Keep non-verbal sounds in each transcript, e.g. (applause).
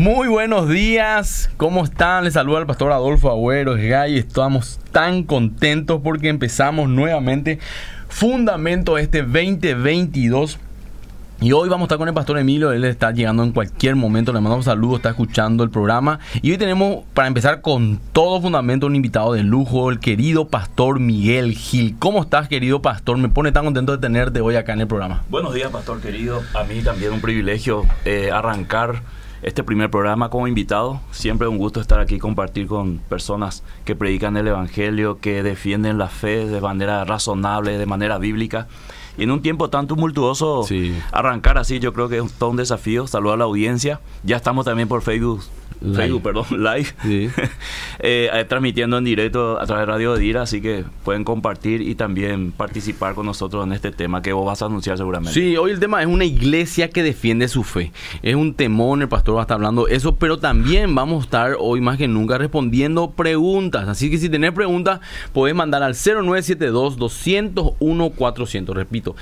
Muy buenos días, ¿cómo están? Les saluda el pastor Adolfo Agüero Gay. Estamos tan contentos porque empezamos nuevamente Fundamento este 2022. Y hoy vamos a estar con el pastor Emilio, él está llegando en cualquier momento, le mandamos saludos, está escuchando el programa. Y hoy tenemos, para empezar con todo fundamento, un invitado de lujo, el querido pastor Miguel Gil. ¿Cómo estás, querido pastor? Me pone tan contento de tenerte hoy acá en el programa. Buenos días, pastor querido. A mí también un privilegio eh, arrancar este primer programa como invitado. Siempre un gusto estar aquí compartir con personas que predican el Evangelio, que defienden la fe de manera razonable, de manera bíblica. Y en un tiempo tan tumultuoso, arrancar así, yo creo que es todo un desafío. Saludar a la audiencia. Ya estamos también por Facebook Facebook, perdón, (laughs) live, (laughs) eh, eh, transmitiendo en directo a través de Radio Dira, así que pueden compartir y también participar con nosotros en este tema que vos vas a anunciar seguramente. Sí, hoy el tema es una iglesia que defiende su fe. Es un temón, el pastor va a estar hablando eso, pero también vamos a estar hoy más que nunca respondiendo preguntas. Así que si tenés preguntas, podés mandar al 0972 201 400. Repito,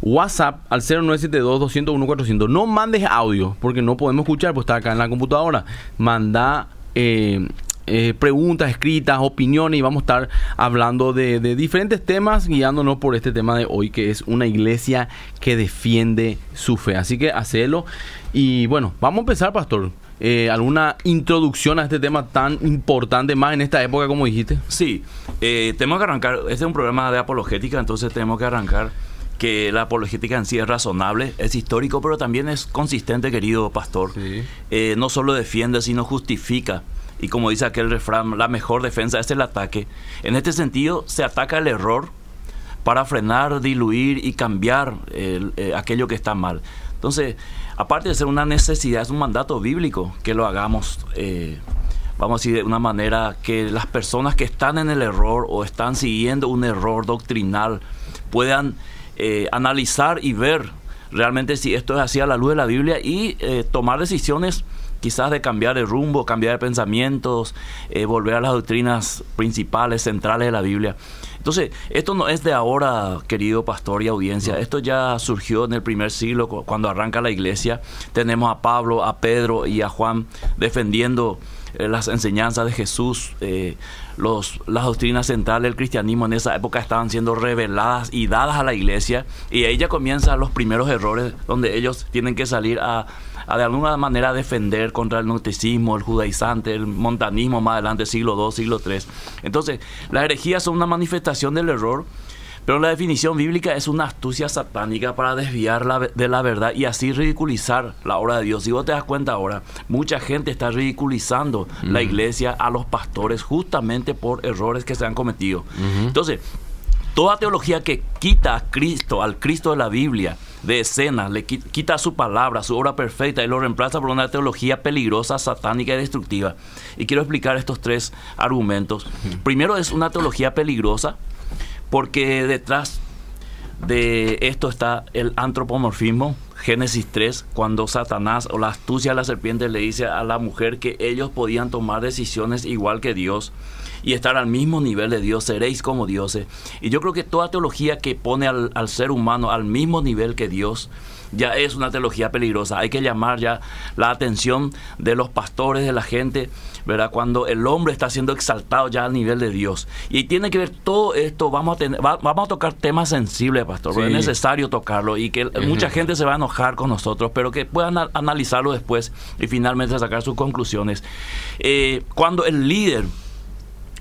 WhatsApp al 0972 201 400. No mandes audio porque no podemos escuchar, pues está acá en la computadora manda eh, eh, preguntas escritas, opiniones y vamos a estar hablando de, diferentes temas guiándonos por este tema de hoy que es una iglesia que defiende su fe. Así que hacelo y bueno, vamos a empezar pastor. Eh, ¿Alguna introducción a este tema tan importante más en esta época como dijiste? Sí, tenemos que arrancar, este es un programa de apologética, entonces tenemos que arrancar que la apologética en sí es razonable, es histórico, pero también es consistente, querido pastor. Eh, no solo defiende, sino justifica. Y como dice aquel refrán, la mejor defensa es el ataque. En este sentido, se ataca el error para frenar, diluir y cambiar eh, aquello que está mal. Entonces, aparte de ser una necesidad, es un mandato bíblico que lo hagamos, eh, vamos a decir, de una manera que las personas que están en el error o están siguiendo un error doctrinal puedan eh, analizar y ver realmente si esto es así a la luz de la Biblia y eh, tomar decisiones quizás de cambiar de rumbo, cambiar de pensamientos, eh, volver a las doctrinas principales, centrales de la Biblia. Entonces, esto no es de ahora, querido pastor y audiencia, esto ya surgió en el primer siglo, cuando arranca la iglesia. Tenemos a Pablo, a Pedro y a Juan defendiendo las enseñanzas de Jesús, los, las doctrinas centrales del cristianismo en esa época estaban siendo reveladas y dadas a la iglesia y ahí ya comienzan los primeros errores donde ellos tienen que salir a, de alguna manera defender contra el gnosticismo, el judaizante, el montanismo más adelante, siglo II, siglo III. Entonces, las herejías son una manifestación del error pero la definición bíblica es una astucia satánica para desviar de la verdad y así ridiculizar la obra de Dios. Si vos te das cuenta ahora, mucha gente está ridiculizando la iglesia a los pastores justamente por errores que se han cometido. Entonces, toda teología que quita a Cristo, al Cristo de la Biblia, de escena, le quita su palabra, su obra perfecta y lo reemplaza por una teología peligrosa, satánica y destructiva. Y quiero explicar estos tres argumentos. Primero es una teología peligrosa porque detrás de esto está el antropomorfismo, Génesis 3, cuando Satanás o la astucia de la serpiente le dice a la mujer que ellos podían tomar decisiones igual que Dios y estar al mismo nivel de Dios, seréis como dioses. Y yo creo que toda teología que pone al, al ser humano al mismo nivel que Dios, ya es una teología peligrosa. Hay que llamar ya la atención de los pastores, de la gente, ¿verdad? Cuando el hombre está siendo exaltado ya al nivel de Dios. Y tiene que ver todo esto, vamos a, tener, vamos a tocar temas sensibles, pastor, es necesario tocarlo y que mucha gente se va a enojar con nosotros, pero que puedan analizarlo después y finalmente sacar sus conclusiones. Eh, cuando el líder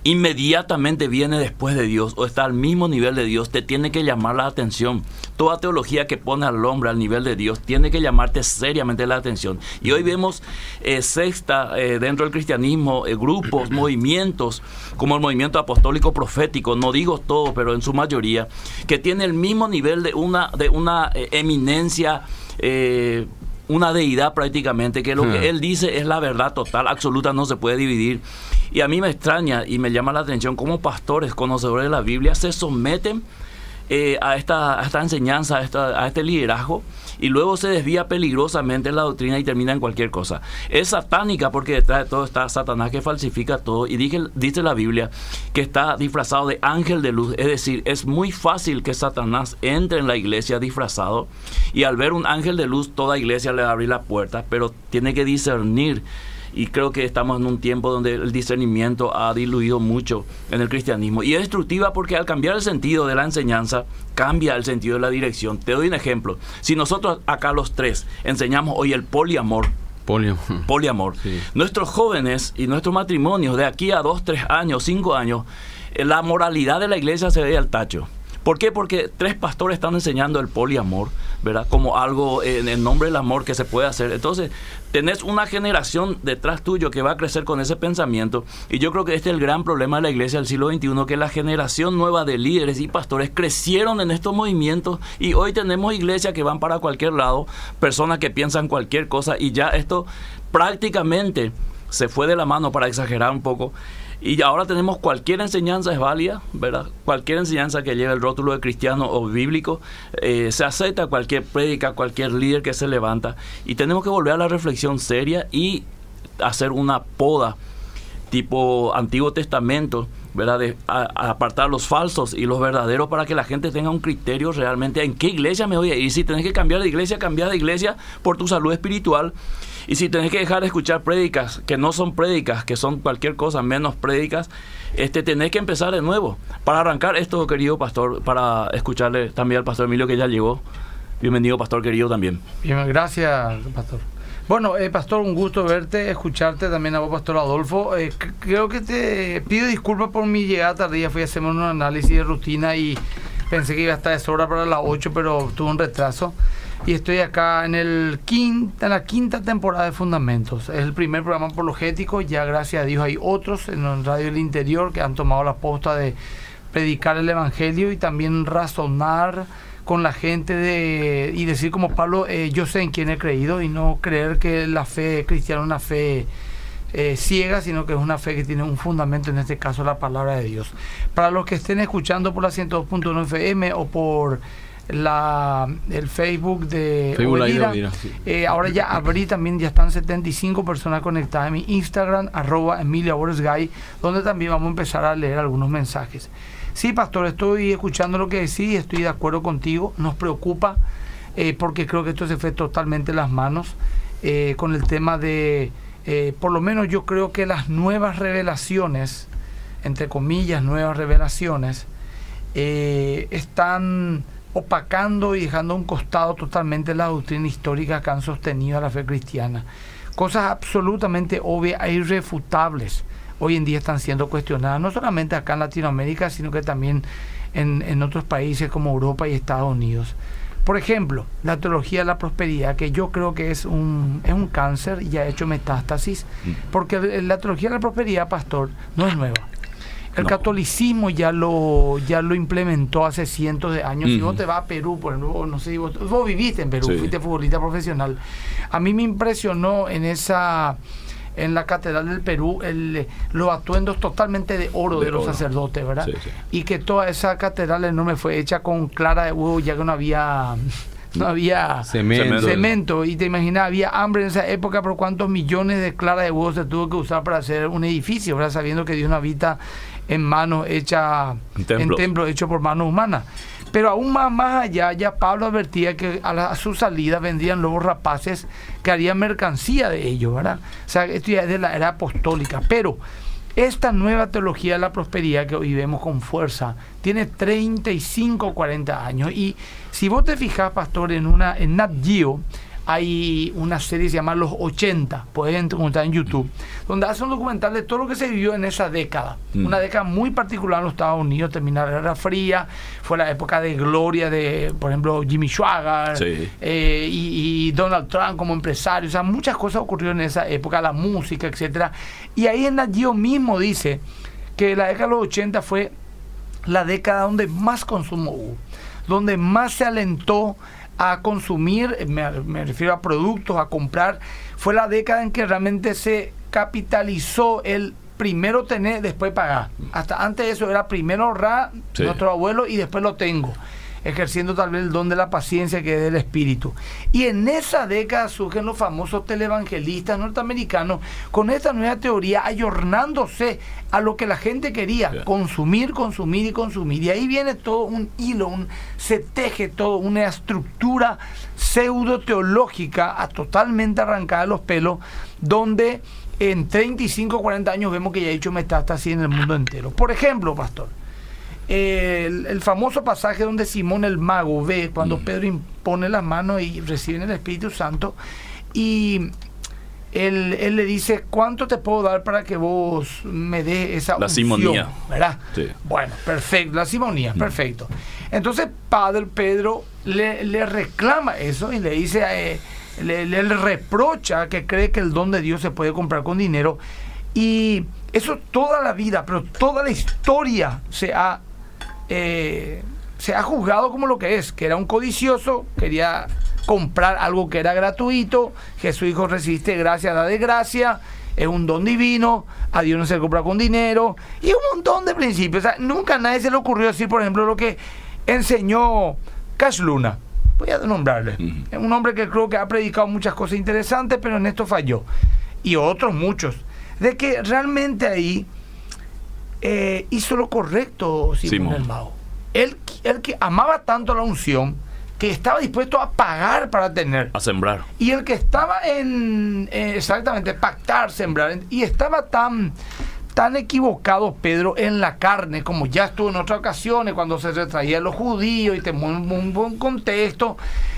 inmediatamente viene después de Dios o está al mismo nivel de Dios, te tiene que llamar la atención. Toda teología que pone al hombre al nivel de Dios tiene que llamarte seriamente la atención. Y hoy vemos eh, sexta eh, dentro del cristianismo, eh, grupos, (clears throat) movimientos, como el movimiento apostólico profético, no digo todo, pero en su mayoría, que tiene el mismo nivel de una, de una eminencia una deidad prácticamente, que lo que hmm. él dice es la verdad total, absoluta, no se puede dividir. Y a mí me extraña y me llama la atención cómo pastores, conocedores de la Biblia, se someten eh, a, esta, esta enseñanza, a, esta, a este liderazgo, y luego se desvía peligrosamente la doctrina y termina en cualquier cosa. Es satánica porque detrás de todo está Satanás que falsifica todo y dice, dice la Biblia que está disfrazado de ángel de luz. Es decir, es muy fácil que Satanás entre en la iglesia disfrazado y al ver un ángel de luz toda iglesia le va a abrir la puerta, pero tiene que discernir y creo que estamos en un tiempo donde el discernimiento ha diluido mucho en el cristianismo y es destructiva porque al cambiar el sentido de la enseñanza cambia el sentido de la dirección. Te doy un ejemplo. Si nosotros acá los tres enseñamos hoy el poliamor, Poliamor. Poliamor. Nuestros jóvenes y nuestros matrimonios de aquí a dos, tres años, cinco años, eh, la moralidad de la iglesia se ve al tacho. ¿Por qué? Porque tres pastores están enseñando el poliamor, ¿verdad? Como algo en el nombre del amor que se puede hacer. Entonces, tenés una generación detrás tuyo que va a crecer con ese pensamiento. Y yo creo que este es el gran problema de la iglesia del siglo XXI, que la generación nueva de líderes y pastores crecieron en estos movimientos y hoy tenemos iglesias que van para cualquier lado, personas que piensan cualquier cosa y ya esto prácticamente se fue de la mano para exagerar un poco y ahora tenemos cualquier enseñanza es válida, ¿verdad? Cualquier enseñanza que lleve el rótulo de cristiano o bíblico, eh, se acepta cualquier prédica, cualquier líder que se levanta. Y tenemos que volver a la reflexión seria y hacer una poda tipo Antiguo Testamento, ¿verdad? De apartar los falsos y los verdaderos para que la gente tenga un criterio realmente en qué iglesia me voy a ir. Si tenés que cambiar de iglesia, cambiar de iglesia por tu salud espiritual y si tenés que dejar de escuchar prédicas que no son prédicas, que son cualquier cosa menos prédicas, este, tenés que empezar de nuevo. Para arrancar esto, querido pastor, para escucharle también al pastor Emilio que ya llegó. Bienvenido, pastor querido, también. Bien, gracias, pastor. Bueno, eh, pastor, un gusto verte, escucharte también a vos, pastor Adolfo. Eh, creo que te pido disculpas por mi llegada tardía. Fui a hacer un análisis de rutina y pensé que iba a estar de sobra para las 8, pero tuve un retraso y estoy acá en, el quinta, en la quinta temporada de Fundamentos. Es el primer programa apologético, ya gracias a Dios hay otros en Radio del Interior que han tomado la posta de predicar el Evangelio y también razonar con la gente de, y decir como Pablo, eh, yo sé en quién he creído y no creer que la fe cristiana es una fe eh, ciega, sino que es una fe que tiene un fundamento, en este caso la palabra de Dios. Para los que estén escuchando por la 102.1 FM o por la, el Facebook de eh, ahora ya abrí también, ya están 75 personas conectadas en mi Instagram, arroba Emilia donde también vamos a empezar a leer algunos mensajes. Sí, pastor, estoy escuchando lo que decís, estoy de acuerdo contigo, nos preocupa eh, porque creo que esto se fue totalmente en las manos eh, con el tema de, por lo menos yo creo que las nuevas revelaciones, entre comillas, nuevas revelaciones, están opacando y dejando a un costado totalmente la doctrina histórica que han sostenido a la fe cristiana. Cosas absolutamente obvias e irrefutables hoy en día están siendo cuestionadas, no solamente acá en Latinoamérica, sino que también en, otros países como Europa y Estados Unidos. Por ejemplo, la teología de la prosperidad, que yo creo que es un, es un cáncer y ha hecho metástasis, mm. porque la teología de la prosperidad, pastor, no es nueva. El catolicismo ya lo ya lo implementó hace cientos de años. Si vos te vas a Perú, por ejemplo, no sé, vos, vos viviste en Perú, fuiste futbolista profesional. A mí me impresionó en esa en la catedral del Perú el, los atuendos totalmente de oro de, los sacerdotes, ¿verdad? Y que toda esa catedral enorme fue hecha con clara de huevo, ya que no había (laughs) no había cemento. Y te imaginas, había hambre en esa época, por cuántos millones de clara de huevo se tuvo que usar para hacer un edificio, ¿verdad? Sabiendo que Dios no habita en manos hechas, en templo hecho por manos humanas. Pero aún más, más allá, ya Pablo advertía que a, su salida vendrían lobos rapaces que harían mercancía de ellos, ¿verdad? O sea, esto ya es de la era apostólica. Pero esta nueva teología de la prosperidad que hoy vemos con fuerza tiene 35 40 años. Y si vos te fijas, pastor, en una en Nat Geo, hay una serie que se llama Los 80, pueden encontrar en YouTube, donde hace un documental de todo lo que se vivió en esa década. Mm. Una década muy particular en los Estados Unidos, terminó la Guerra Fría, fue la época de gloria de, por ejemplo, Jimmy Schwager eh, y, Donald Trump como empresario. O sea, muchas cosas ocurrieron en esa época, la música, etcétera. Y ahí en Gio mismo dice que la década de los 80 fue la década donde más consumo hubo, donde más se alentó a consumir, me, refiero a productos, a comprar, fue la década en que realmente se capitalizó el primero tener, después pagar. Hasta antes de eso era primero ahorrar Sí. nuestro abuelo y después lo tengo. Ejerciendo tal vez el don de la paciencia que es del espíritu. Y en esa década surgen los famosos televangelistas norteamericanos con esta nueva teoría, ayornándose a lo que la gente quería, consumir, consumir y consumir. Y ahí viene todo un hilo, un, se teje todo, una estructura pseudo teológica a totalmente arrancada de los pelos, donde en 35 40 años vemos que ya ha hecho metástasis en el mundo entero. Por ejemplo, pastor, el, el famoso pasaje donde Simón el mago ve cuando Pedro impone las manos y reciben el Espíritu Santo y él, él le dice, ¿cuánto te puedo dar para que vos me des esa La unción?", simonía. ¿verdad? Sí. Bueno, perfecto, la simonía, perfecto. Entonces, Padre Pedro le, le reclama eso y le dice, eh, le, le reprocha que cree que el don de Dios se puede comprar con dinero. Y eso toda la vida, pero toda la historia se ha, eh, se ha juzgado como lo que es, que era un codicioso, quería comprar algo que era gratuito, Jesús dijo, resiste gracia, da de gracia, es un don divino, a Dios no se le compra con dinero, y un montón de principios. O sea, nunca a nadie se le ocurrió decir, por ejemplo, lo que enseñó Cash Luna. Voy a nombrarle. Es un hombre que creo que ha predicado muchas cosas interesantes, pero en esto falló. Y otros muchos. De que realmente ahí eh, hizo lo correcto Simón Simón. Él, él que amaba tanto la unción que estaba dispuesto a pagar para tener. A sembrar. Y el que estaba en, eh, exactamente, pactar, sembrar, y estaba tan, tan equivocado Pedro en la carne, como ya estuvo en otras ocasiones, cuando se retraía a los judíos y te un, un buen contexto,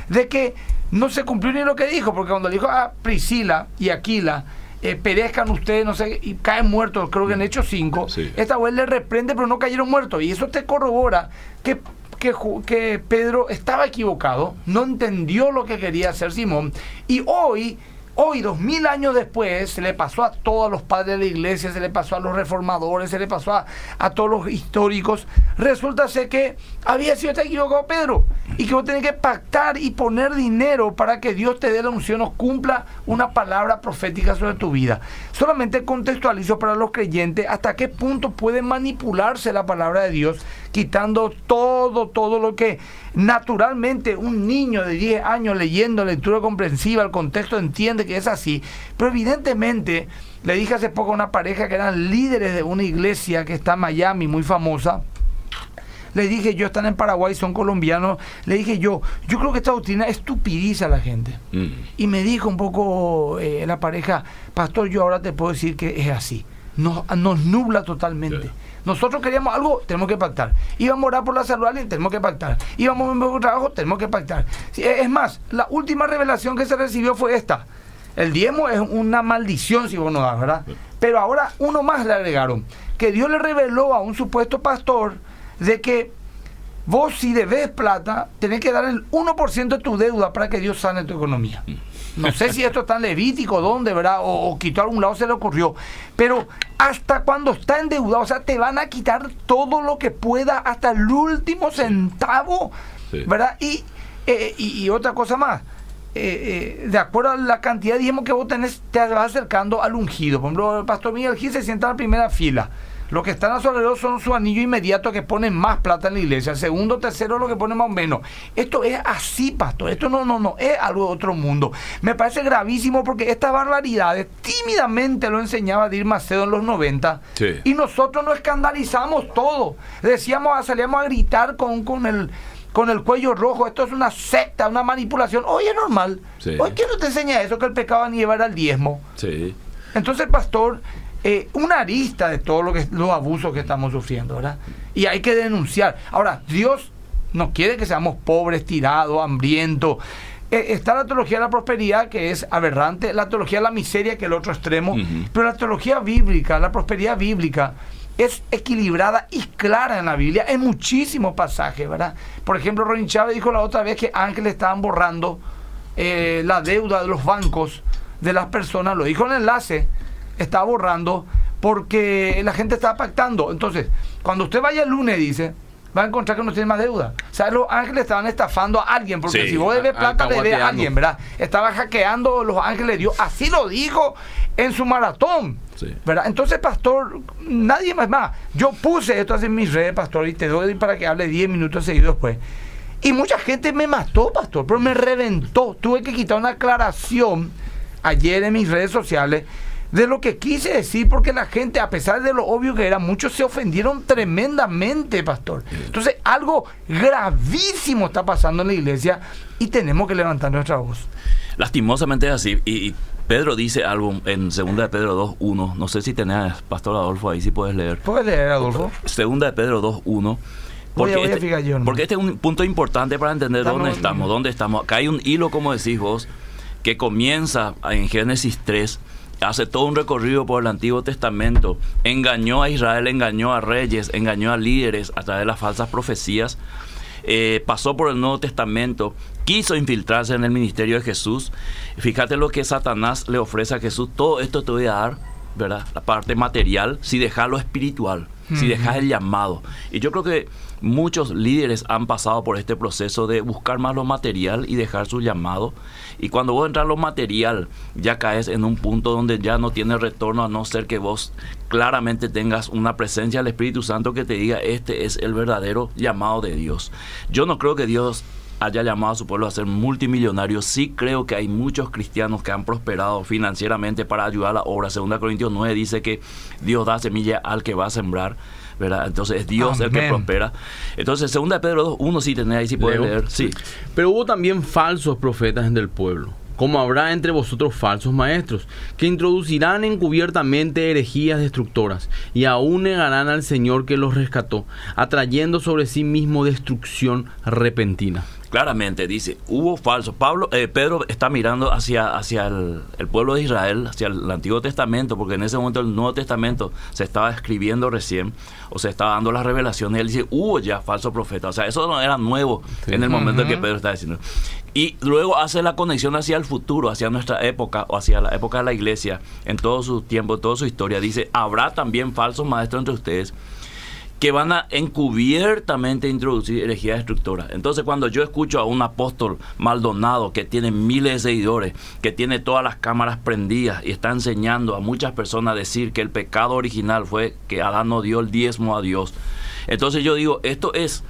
de que no se cumplió ni lo que dijo, porque cuando le dijo a Priscila y Aquila, eh, perezcan ustedes, no sé, y caen muertos, creo que Hechos 5, Sí. esta vez le reprende, pero no cayeron muertos, y eso te corrobora que que, que Pedro estaba equivocado, no entendió lo que quería hacer Simón, y hoy, hoy, dos mil años después, se le pasó a todos los padres de la iglesia, se le pasó a los reformadores, se le pasó a, todos los históricos, resulta ser que había sido equivocado Pedro, y que vos tenés que pactar y poner dinero para que Dios te dé la unción o cumpla una palabra profética sobre tu vida. Solamente contextualizo para los creyentes hasta qué punto puede manipularse la palabra de Dios, quitando todo, todo lo que naturalmente un niño de 10 años leyendo lectura comprensiva, el contexto entiende que es así, pero evidentemente le dije hace poco a una pareja que eran líderes de una iglesia que está en Miami, muy famosa, le dije yo, están en Paraguay, son colombianos, le dije yo, yo creo que esta doctrina estupidiza a la gente. Mm. Y me dijo un poco eh, la pareja, pastor, yo ahora te puedo decir que es así. Nos, nos nubla totalmente. Nosotros queríamos algo, tenemos que pactar. Íbamos a orar por la salud alguien, tenemos que pactar. Íbamos a un nuevo trabajo, tenemos que pactar. Sí, Es más, la última revelación que se recibió fue esta. El diezmo es una maldición si vos no das, ¿verdad? Pero ahora uno más le agregaron. Que Dios le reveló a un supuesto pastor de que vos si debes plata, tenés que dar el 1% de tu deuda para que Dios sane tu economía. No sé si esto está en Levítico, dónde, ¿verdad? O, o quitó a algún lado, se le ocurrió. Pero hasta cuando está endeudado, o sea, te van a quitar todo lo que pueda, hasta el último centavo, Sí. ¿verdad? Y, eh, y, y otra cosa más. eh, eh, de acuerdo a la cantidad de diezmo que vos tenés, te vas acercando al ungido. Por ejemplo, el pastor Miguel Gil se sienta en la primera fila. Los que están a su alrededor son su anillo inmediato que ponen más plata en la iglesia. El segundo, tercero, lo que ponen más o menos. Esto es así, pastor. Esto no, no, no, es algo de otro mundo. Me parece gravísimo porque estas barbaridades tímidamente lo enseñaba Dir Macedo en los 90. Sí. Y nosotros nos escandalizamos todo. Decíamos, salíamos a gritar con, con el con el cuello rojo, esto es una secta, una manipulación. Hoy es normal. Sí. Hoy, ¿quién no te enseña eso? Que el pecado ni llevar al diezmo. Sí. Entonces, pastor, eh, una arista de todo lo que los abusos que estamos sufriendo, ¿verdad? Y hay que denunciar. Ahora, Dios no quiere que seamos pobres, tirados, hambrientos. Eh, está la teología de la prosperidad, que es aberrante, la teología de la miseria, que es el otro extremo, pero la teología bíblica, la prosperidad bíblica, es equilibrada y clara en la Biblia, en muchísimos pasajes, ¿verdad? Por ejemplo, Ronin Chávez dijo la otra vez que ángeles estaban borrando eh, la deuda de los bancos de las personas, lo dijo en el enlace, está borrando porque la gente está pactando. Entonces, cuando usted vaya el lunes, dice, va a encontrar que no tiene más deuda. O sea, los ángeles estaban estafando a alguien, porque si vos debes plata, debes a alguien, ¿verdad? Estaba hackeando los ángeles Dios. Así lo dijo en su maratón. ¿verdad? Entonces, pastor, nadie más, más. Yo puse esto en mis redes, pastor, y te doy para que hable 10 minutos seguidos después. Y mucha gente me mató, pastor, pero me reventó. Tuve que quitar una aclaración ayer en mis redes sociales de lo que quise decir, porque la gente, a pesar de lo obvio que era, muchos se ofendieron tremendamente, pastor. Entonces, algo gravísimo está pasando en la iglesia y tenemos que levantar nuestra voz. Lastimosamente es así. Y, Pedro dice algo en Segunda de Pedro 2.1. No sé si tenés, Pastor Adolfo, ahí si puedes leer. ¿Puedes leer, Adolfo? Segunda de Pedro 2.1. Porque, este, porque este es un punto importante para entender dónde estamos, dónde estamos. Acá hay un hilo, como decís vos, que comienza en Génesis 3 hace todo un recorrido por el Antiguo Testamento, engañó a Israel, engañó a reyes, engañó a líderes a través de las falsas profecías, eh, pasó por el Nuevo Testamento, quiso infiltrarse en el ministerio de Jesús. Fíjate lo que Satanás le ofrece a Jesús, todo esto te voy a dar, ¿verdad? La parte material, si dejas lo espiritual, si dejas el llamado. Y yo creo que muchos líderes han pasado por este proceso de buscar más lo material y dejar su llamado y cuando vos entras lo material, ya caes en un punto donde ya no tienes retorno a no ser que vos claramente tengas una presencia del Espíritu Santo que te diga, este es el verdadero llamado de Dios. Yo no creo que Dios haya llamado a su pueblo a ser multimillonario. Sí creo que hay muchos cristianos que han prosperado financieramente para ayudar a la obra. Segunda Corintios 9 dice que Dios da semilla al que va a sembrar. ¿Verdad? Entonces es Dios el que prospera. Entonces, segunda de Pedro 2, uno sí tenés ahí, sí puede leer. Sí. Pero hubo también falsos profetas en el pueblo como habrá entre vosotros falsos maestros, que introducirán encubiertamente herejías destructoras, y aún negarán al Señor que los rescató, atrayendo sobre sí mismo destrucción repentina claramente dice, hubo falsos. Pablo, eh, Pedro está mirando hacia, hacia el, pueblo de Israel, hacia el, Antiguo Testamento, porque en ese momento el Nuevo Testamento se estaba escribiendo recién, o se estaba dando las revelaciones, y él dice, hubo ya falsos profetas. O sea, eso no era nuevo en el momento en que Pedro está diciendo. Y luego hace la conexión hacia el futuro, hacia nuestra época, o hacia la época de la iglesia, en todo su tiempo, toda su historia. Dice, habrá también falsos maestros entre ustedes que van a encubiertamente introducir herejía destructora. Entonces, cuando yo escucho a un apóstol Maldonado que tiene miles de seguidores, que tiene todas las cámaras prendidas y está enseñando a muchas personas a decir que el pecado original fue que Adán no dio el diezmo a Dios. Entonces yo digo, esto es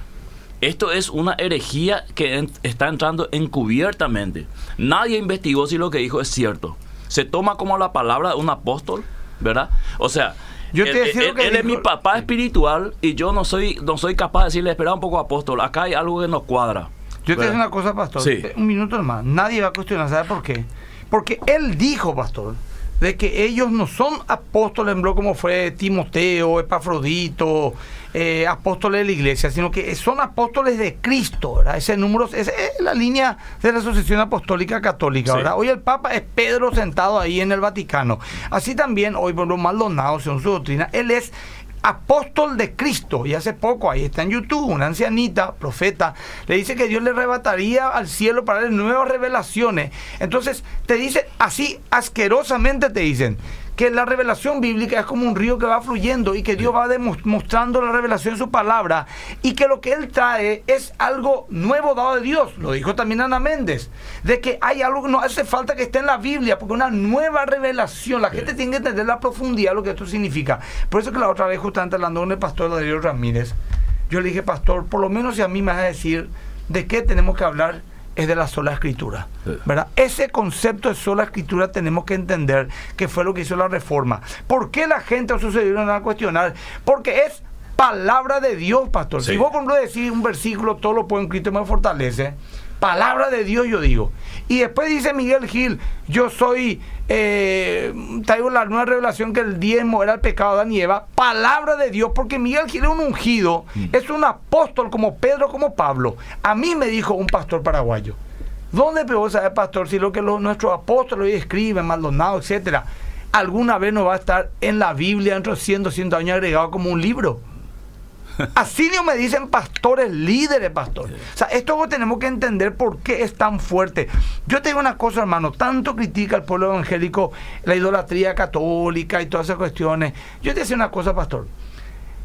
esto es una herejía que está entrando encubiertamente. Nadie investigó si lo que dijo es cierto. Se toma como la palabra de un apóstol, ¿verdad? O sea, yo te él, él, es mi papá espiritual y yo no soy, no soy capaz de decirle, espera un poco, apóstol, acá hay algo que nos cuadra. Yo te digo una cosa, pastor. Un minuto más. Nadie va a cuestionar, ¿sabe por qué? Porque él dijo, pastor, de que ellos no son apóstoles, como fue Timoteo, Epafrodito, eh, apóstoles de la iglesia, sino que son apóstoles de Cristo, ¿verdad? Ese número es la línea de la Asociación Apostólica Católica, ¿verdad? Hoy el Papa es Pedro sentado ahí en el Vaticano. Así también, hoy por los Maldonado, según su doctrina, él es apóstol de Cristo. Y hace poco, ahí está en YouTube, una ancianita, profeta, le dice que Dios le arrebataría al cielo para darle nuevas revelaciones. Entonces, te dice así, asquerosamente te dicen, que la revelación bíblica es como un río que va fluyendo y que Dios va demostrando la revelación en su palabra y que lo que Él trae es algo nuevo dado de Dios. Lo dijo también Ana Méndez, de que hay algo que no hace falta que esté en la Biblia, porque una nueva revelación, la gente tiene que entender la profundidad de lo que esto significa. Por eso que la otra vez, justamente hablando con el pastor Darío Ramírez, yo le dije, pastor, por lo menos si a mí me vas a decir de qué tenemos que hablar es de la sola escritura. ¿verdad? Ese concepto de sola escritura tenemos que entender que fue lo que hizo la reforma. ¿Por qué la gente o sucedieron a cuestionar? Porque es palabra de Dios, pastor. Si vos, por ejemplo, decís un versículo, todo lo puedo en Cristo me fortalece Palabra de Dios, yo digo. Y después dice Miguel Gil, yo soy, eh, traigo la nueva revelación que el diezmo era el pecado de Adán Palabra de Dios, porque Miguel Gil es un ungido, mm. es un apóstol como Pedro, como Pablo. A mí me dijo un pastor paraguayo. ¿Dónde puedo saber, pastor, si lo que los, nuestros apóstoles hoy escriben, Maldonado, etcétera, alguna vez no va a estar en la Biblia dentro de 100, 200 años agregado como un libro? Así me dicen pastores, líderes, pastor. O sea, esto tenemos que entender por qué es tan fuerte. Yo te digo una cosa, hermano, tanto critica el pueblo evangélico la idolatría católica y todas esas cuestiones. Yo te decía una cosa, pastor.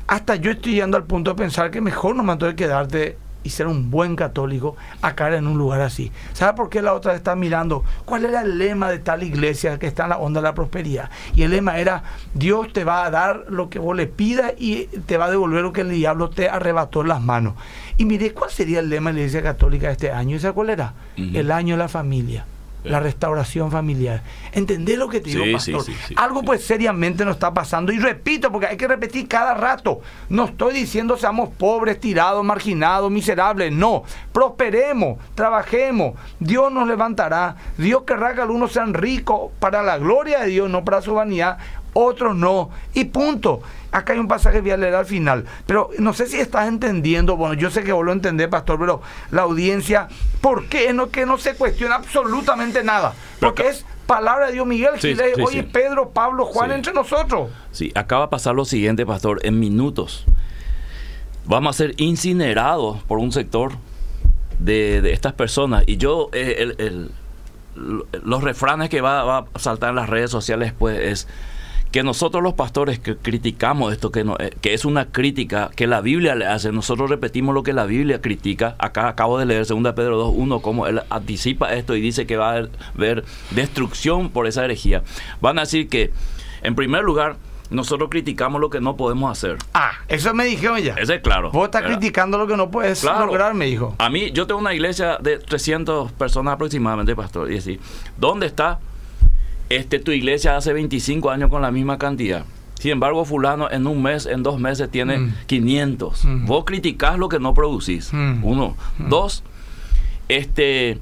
hasta yo estoy llegando al punto de pensar que mejor no me tengo que quedarte y ser un buen católico a caer en un lugar así. ¿Sabe por qué la otra está mirando? ¿Cuál era el lema de tal iglesia que está en la onda de la prosperidad? Y el lema era, Dios te va a dar lo que vos le pidas y te va a devolver lo que el diablo te arrebató en las manos. Y mire, ¿cuál sería el lema de la iglesia católica de este año? ¿Y sabe cuál era? El año de la familia la restauración familiar. ¿Entendés lo que te digo, pastor? Algo pues seriamente nos está pasando. Y repito, porque hay que repetir cada rato. No estoy diciendo seamos pobres, tirados, marginados, miserables. No. Prosperemos, trabajemos. Dios nos levantará. Dios querrá que algunos sean ricos para la gloria de Dios, no para su vanidad otros no. Y punto. Acá hay un pasaje voy a leer al final. Pero no sé si estás entendiendo. Bueno, yo sé que vos lo entendés, pastor, pero la audiencia, ¿por qué no, que no se cuestiona absolutamente nada? Porque es palabra de Dios, Miguel oye, Pedro, Pablo, Juan, entre nosotros. Sí, acaba de pasar lo siguiente, pastor, en minutos. Vamos a ser incinerados por un sector de, estas personas. Y yo, eh, el, los refranes que va, va, a saltar en las redes sociales, pues es que nosotros los pastores que criticamos esto, que, no, eh, que es una crítica que la Biblia le hace, nosotros repetimos lo que la Biblia critica. Acá acabo de leer 2 Pedro 2.1, cómo él anticipa esto y dice que va a haber destrucción por esa herejía. Van a decir que, en primer lugar, nosotros criticamos lo que no podemos hacer. Ah, eso me dijeron ya. Ese es claro. Vos estás criticando lo que no puedes lograr, me dijo. A mí, yo tengo una iglesia de 300 personas aproximadamente, pastor. Y decir, ¿dónde está este, tu iglesia hace 25 años con la misma cantidad. Sin embargo, fulano en un mes, en dos meses tiene 500. Mm. Mm. Vos criticás lo que no producís. Mm. Uno. Dos, este,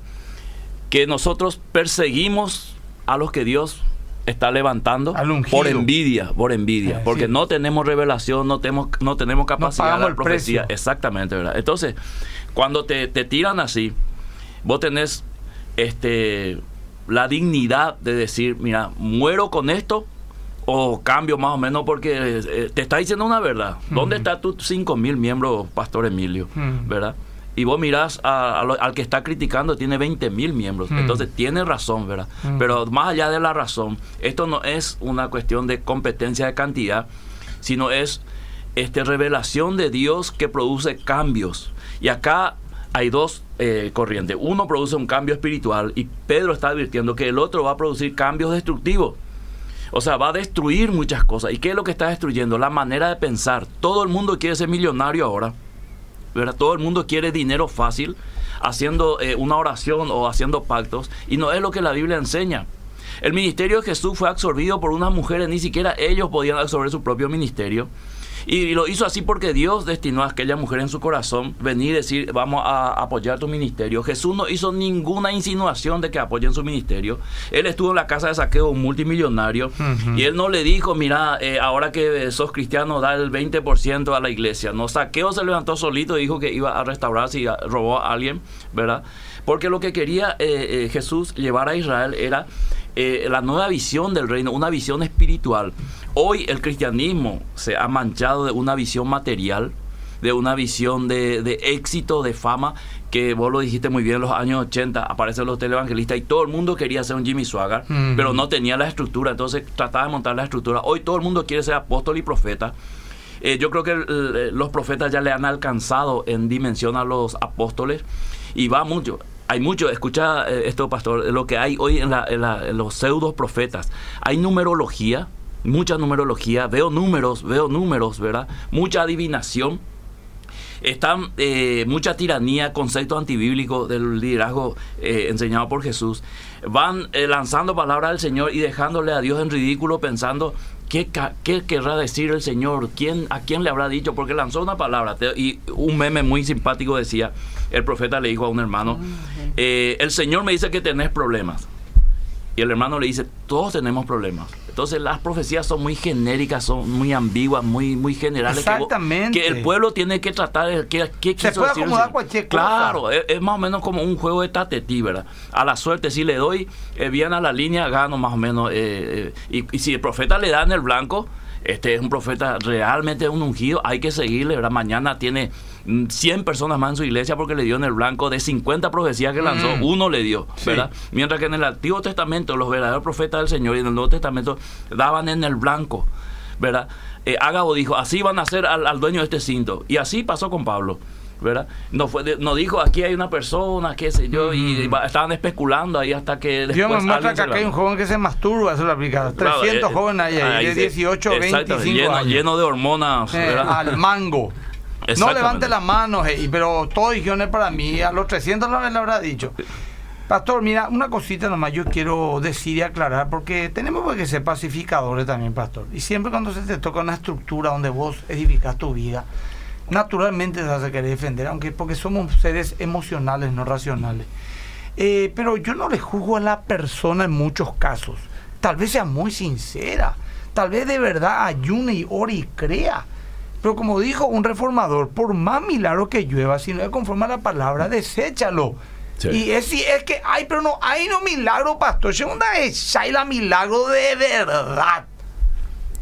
que nosotros perseguimos a los que Dios está levantando por envidia, por envidia, eh, porque no tenemos revelación, no tenemos, no tenemos capacidad de profecía. Exactamente, ¿verdad? Entonces, cuando te, te tiran así, vos tenés este la dignidad de decir, mira, muero con esto o cambio más o menos porque eh, te está diciendo una verdad. ¿Dónde está tus 5 mil miembros, Pastor Emilio? ¿Verdad? Y vos mirás al que está criticando, tiene 20 mil miembros. Entonces tiene razón, ¿verdad? Pero más allá de la razón, esto no es una cuestión de competencia de cantidad, sino es este, revelación de Dios que produce cambios. Y acá hay dos eh, corrientes. Uno produce un cambio espiritual y Pedro está advirtiendo que el otro va a producir cambios destructivos. O sea, va a destruir muchas cosas. ¿Y qué es lo que está destruyendo? La manera de pensar. Todo el mundo quiere ser millonario ahora. ¿verdad? Todo el mundo quiere dinero fácil, haciendo eh, una oración o haciendo pactos. Y no es lo que la Biblia enseña. El ministerio de Jesús fue absorbido por unas mujeres, ni siquiera ellos podían absorber su propio ministerio. Y lo hizo así porque Dios destinó a aquella mujer en su corazón venir y decir, vamos a apoyar tu ministerio. Jesús no hizo ninguna insinuación de que apoyen su ministerio. Él estuvo en la casa de saqueo multimillonario y él no le dijo, mira, eh, ahora que sos cristiano, da el 20% a la iglesia. No, saqueo se levantó solito y dijo que iba a restaurar si robó a alguien, ¿verdad? Porque lo que quería eh, eh, Jesús llevar a Israel era la nueva visión del reino, una visión espiritual. Hoy el cristianismo se ha manchado de una visión material, de una visión de, éxito, de fama, que vos lo dijiste muy bien, en los años 80 aparecen los televangelistas y todo el mundo quería ser un Jimmy Swaggart, pero no tenía la estructura, entonces trataba de montar la estructura. Hoy todo el mundo quiere ser apóstol y profeta. Eh, yo creo que los profetas ya le han alcanzado en dimensión a los apóstoles y va mucho. Hay mucho, escucha eh, esto, pastor, lo que hay hoy en, en los pseudos profetas. Hay numerología, mucha numerología, veo números, veo números, ¿verdad? Mucha adivinación. Están eh, mucha tiranía, concepto antibíblico del liderazgo eh, enseñado por Jesús. Van eh, lanzando palabras del Señor y dejándole a Dios en ridículo pensando ¿Qué, ¿Qué, querrá decir el Señor? ¿Quién, ¿A quién le habrá dicho? Porque lanzó una palabra. Y un meme muy simpático decía, el profeta le dijo a un hermano, ah, el Señor me dice que tenés problemas. Y el hermano le dice, todos tenemos problemas. Entonces las profecías son muy genéricas, son muy ambiguas, muy, muy generales. Exactamente. Que, el pueblo tiene que tratar, ¿qué, qué Se puede acomodar cualquier cosa. Claro, es, más o menos como un juego de tatetí, ¿verdad? A la suerte, si le doy eh, bien a la línea, gano más o menos. Eh, eh, y, si el profeta le da en el blanco, este es un profeta realmente un ungido, hay que seguirle, ¿verdad? Mañana tiene 100 personas más en su iglesia porque le dio en el blanco de 50 profecías que lanzó, mm. uno le dio, ¿verdad? Mientras que en el Antiguo Testamento los verdaderos profetas del Señor y en el Nuevo Testamento daban en el blanco. ¿verdad? Eh, Ágabo dijo, así van a hacer al, al dueño de este cinto. Y así pasó con Pablo. ¿verdad? No, fue de- no dijo aquí hay una persona, qué sé yo, y va- estaban especulando ahí hasta que después Dios me muestra que acá hay un joven que se masturba, eso lo aplica. 300 Claro, eh, jóvenes ahí, ahí, ahí de se- 18 exacto, 25 lleno, años. lleno de hormonas, Eh, ¿verdad? al mango. No levante las manos, pero todo dijeron es para mí. A los 300 lo le habrá dicho. Pastor, mira, una cosita nomás yo quiero decir y aclarar, porque tenemos que ser pacificadores también, pastor. Y siempre cuando se te toca una estructura donde vos edificas tu vida, naturalmente te vas a querer defender, aunque porque somos seres emocionales, no racionales. Eh, pero yo no le juzgo a la persona en muchos casos. Tal vez sea muy sincera, tal vez de verdad ayune y ore y crea. Pero como dijo un reformador, por más milagro que llueva, si no es conforme a la palabra, deséchalo. Sí. Y es, si es que hay, pero no hay no milagro, pastor. Segunda es, hay la milagro de verdad.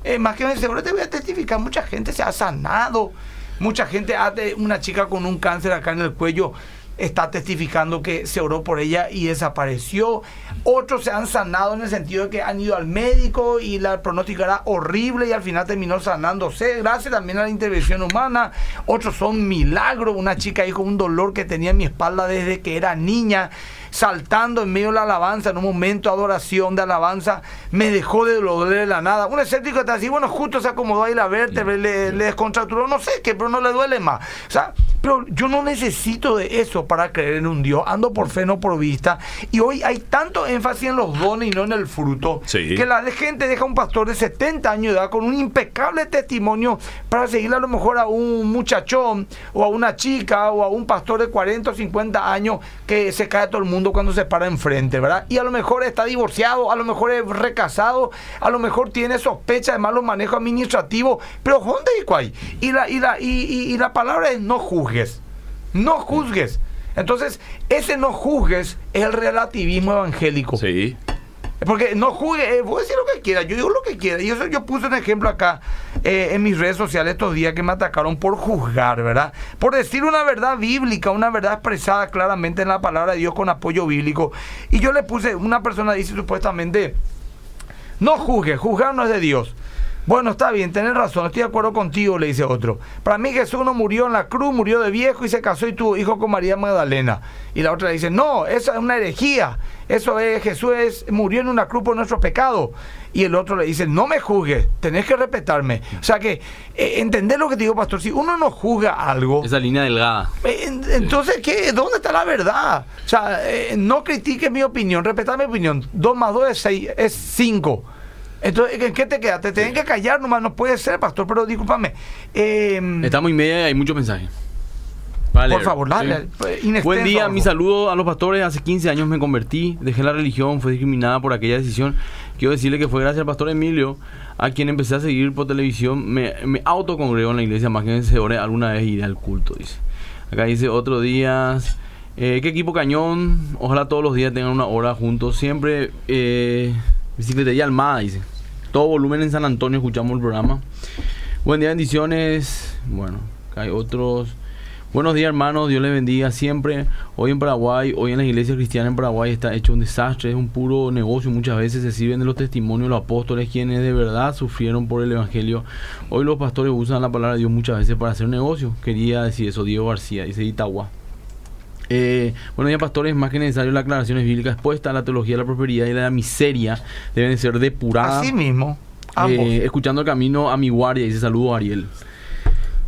Eh, más que vencedor te voy a testificar, mucha gente se ha sanado, mucha gente, ha de- una chica con un cáncer acá en el cuello está testificando que se oró por ella y desapareció. Otros se han sanado en el sentido de que han ido al médico y la pronóstico era horrible y al final terminó sanándose, gracias también a la intervención humana. Otros son milagros. Una chica dijo un dolor que tenía en mi espalda desde que era niña saltando en medio de la alabanza, en un momento de adoración, de alabanza, me dejó de doler de la nada. Un escéptico está así, bueno, justo se acomodó ahí la vértebra, le, le descontracturó, no sé qué, pero no le duele más. O sea, pero yo no necesito de eso para creer en un Dios, ando por fe, no por vista. Y hoy hay tanto énfasis en los dones y no en el fruto, Sí. que la gente deja a un pastor de 70 años de edad con un impecable testimonio para seguirle a lo mejor a un muchachón o a una chica o a un pastor de 40 o 50 años que se cae todo el mundo cuando se para enfrente, ¿verdad? Y a lo mejor está divorciado, a lo mejor es recasado, a lo mejor tiene sospecha de malos manejos administrativos, pero ¿dónde y la, y, la, y, y- y la palabra es no juzgues, no juzgues. Entonces, ese no juzgues es el relativismo evangélico. Sí. Porque no juzgue, eh, vos decir lo que quiera, yo digo lo que quiera. Y eso yo puse un ejemplo acá eh, en mis redes sociales estos días que me atacaron por juzgar, ¿verdad? Por decir una verdad bíblica, una verdad expresada claramente en la palabra de Dios con apoyo bíblico. Y yo le puse, una persona dice supuestamente, no juzgue, juzgar no es de Dios. Bueno, está bien, tenés razón, estoy de acuerdo contigo, le dice otro. Para mí Jesús no murió en la cruz, murió de viejo y se casó y tuvo hijo con María Magdalena. Y la otra le dice, no, eso es una herejía. Eso es, Jesús es- murió en una cruz por nuestros pecados. Y el otro le dice, no me juzgues, tenés que respetarme. O sea que, eh, entender lo que te digo, pastor, si uno no juzga algo, Esa línea delgada. eh, en- Entonces, ¿qué? ¿dónde está la verdad? O sea, eh, no critiques mi opinión, respeta mi opinión. 2 más 2 es 6, es 5. Entonces, ¿en qué te queda? Te tienen que callar nomás, no puede ser, pastor, pero discúlpame. Eh, Estamos y media y hay muchos mensajes. Vale, por favor, dale. sí. pues, Buen día, mi saludo a los pastores. Hace 15 años me convertí, dejé la religión, fue discriminada por aquella decisión. Quiero decirle que fue gracias al pastor Emilio, a quien empecé a seguir por televisión. Me, me autocongrego en la iglesia, más que vencedores, alguna vez iré al culto, dice. Acá dice otro día. Eh, ¿Qué equipo cañón? Ojalá todos los días tengan una hora juntos. Siempre eh, bicicletería Almada, dice. Todo volumen en San Antonio, escuchamos el programa. Buen día, bendiciones. Bueno, hay otros. Buenos días, hermanos. Dios les bendiga siempre. Hoy en Paraguay, hoy en las iglesias cristianas en Paraguay está hecho un desastre. Es un puro negocio. Muchas veces se sirven de los testimonios los apóstoles, quienes de verdad sufrieron por el evangelio. Hoy los pastores usan la palabra de Dios muchas veces para hacer negocio. Quería decir eso, Diego García, dice Itagua. Eh, bueno, ya pastores, más que necesario las aclaraciones bíblicas expuestas a la teología de la prosperidad y la miseria deben de ser depuradas. Así mismo. Eh, escuchando el camino a mi guardia, dice saludos Ariel.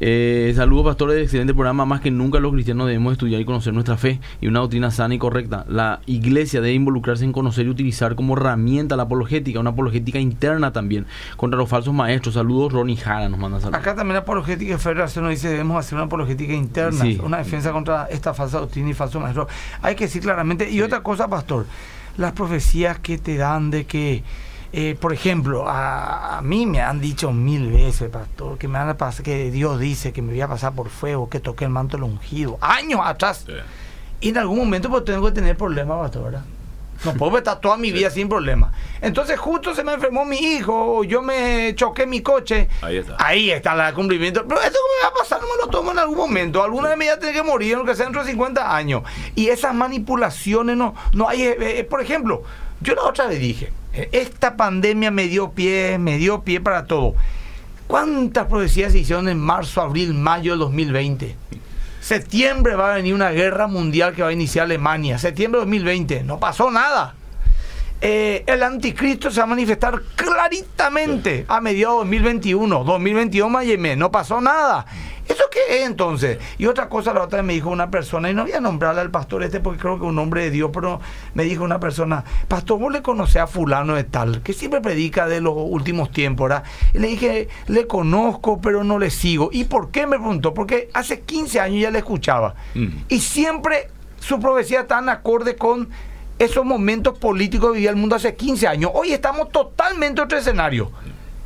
Eh, saludos pastores, excelente programa. Más que nunca los cristianos debemos estudiar y conocer nuestra fe y una doctrina sana y correcta. La iglesia debe involucrarse en conocer y utilizar como herramienta la apologética, una apologética interna también, contra los falsos maestros. Saludos, Ronnie Jara nos manda saludos. Acá también la apologética de Federación nos dice debemos hacer una apologética interna, Sí. una defensa contra esta falsa doctrina y falso maestro. Hay que decir claramente, y otra cosa, pastor, las profecías que te dan de que, eh, por ejemplo, a, a mí me han dicho mil veces, pastor, que me van a pasar, que Dios dice que me voy a pasar por fuego, que toqué el manto del ungido, años atrás. Y en algún momento pues tengo que tener problemas, pastor, ¿verdad? No puedo estar toda mi vida sin problemas. Entonces justo se me enfermó mi hijo, yo me choqué mi coche. Ahí está. Ahí está el cumplimiento. Pero esto me va a pasar no me lo tomo en algún momento. Alguna vez me voy a tener que morir, aunque sea dentro de 50 años. Y esas manipulaciones no, no hay. eh, eh, por ejemplo, yo la otra vez dije, esta pandemia me dio pie, me dio pie para todo. ¿Cuántas profecías se hicieron en marzo, abril, mayo del 2020? Septiembre va a venir una guerra mundial que va a iniciar Alemania. Septiembre de 2020. No pasó nada. Eh, el anticristo se va a manifestar claritamente a mediados de 2021. 2021 Miami. No pasó nada. ¿Eso qué es entonces? Y otra cosa, la otra vez me dijo una persona, y no voy a nombrarle al pastor este porque creo que es un hombre de Dios, pero me dijo una persona, pastor, vos le conocés a fulano de tal, que siempre predica de los últimos tiempos, ¿verdad? Y le dije, le conozco, pero no le sigo. ¿Y por qué me preguntó? Porque hace 15 años ya le escuchaba. Mm. Y siempre su profecía en acorde con esos momentos políticos que vivía el mundo hace 15 años. Hoy estamos totalmente en otro escenario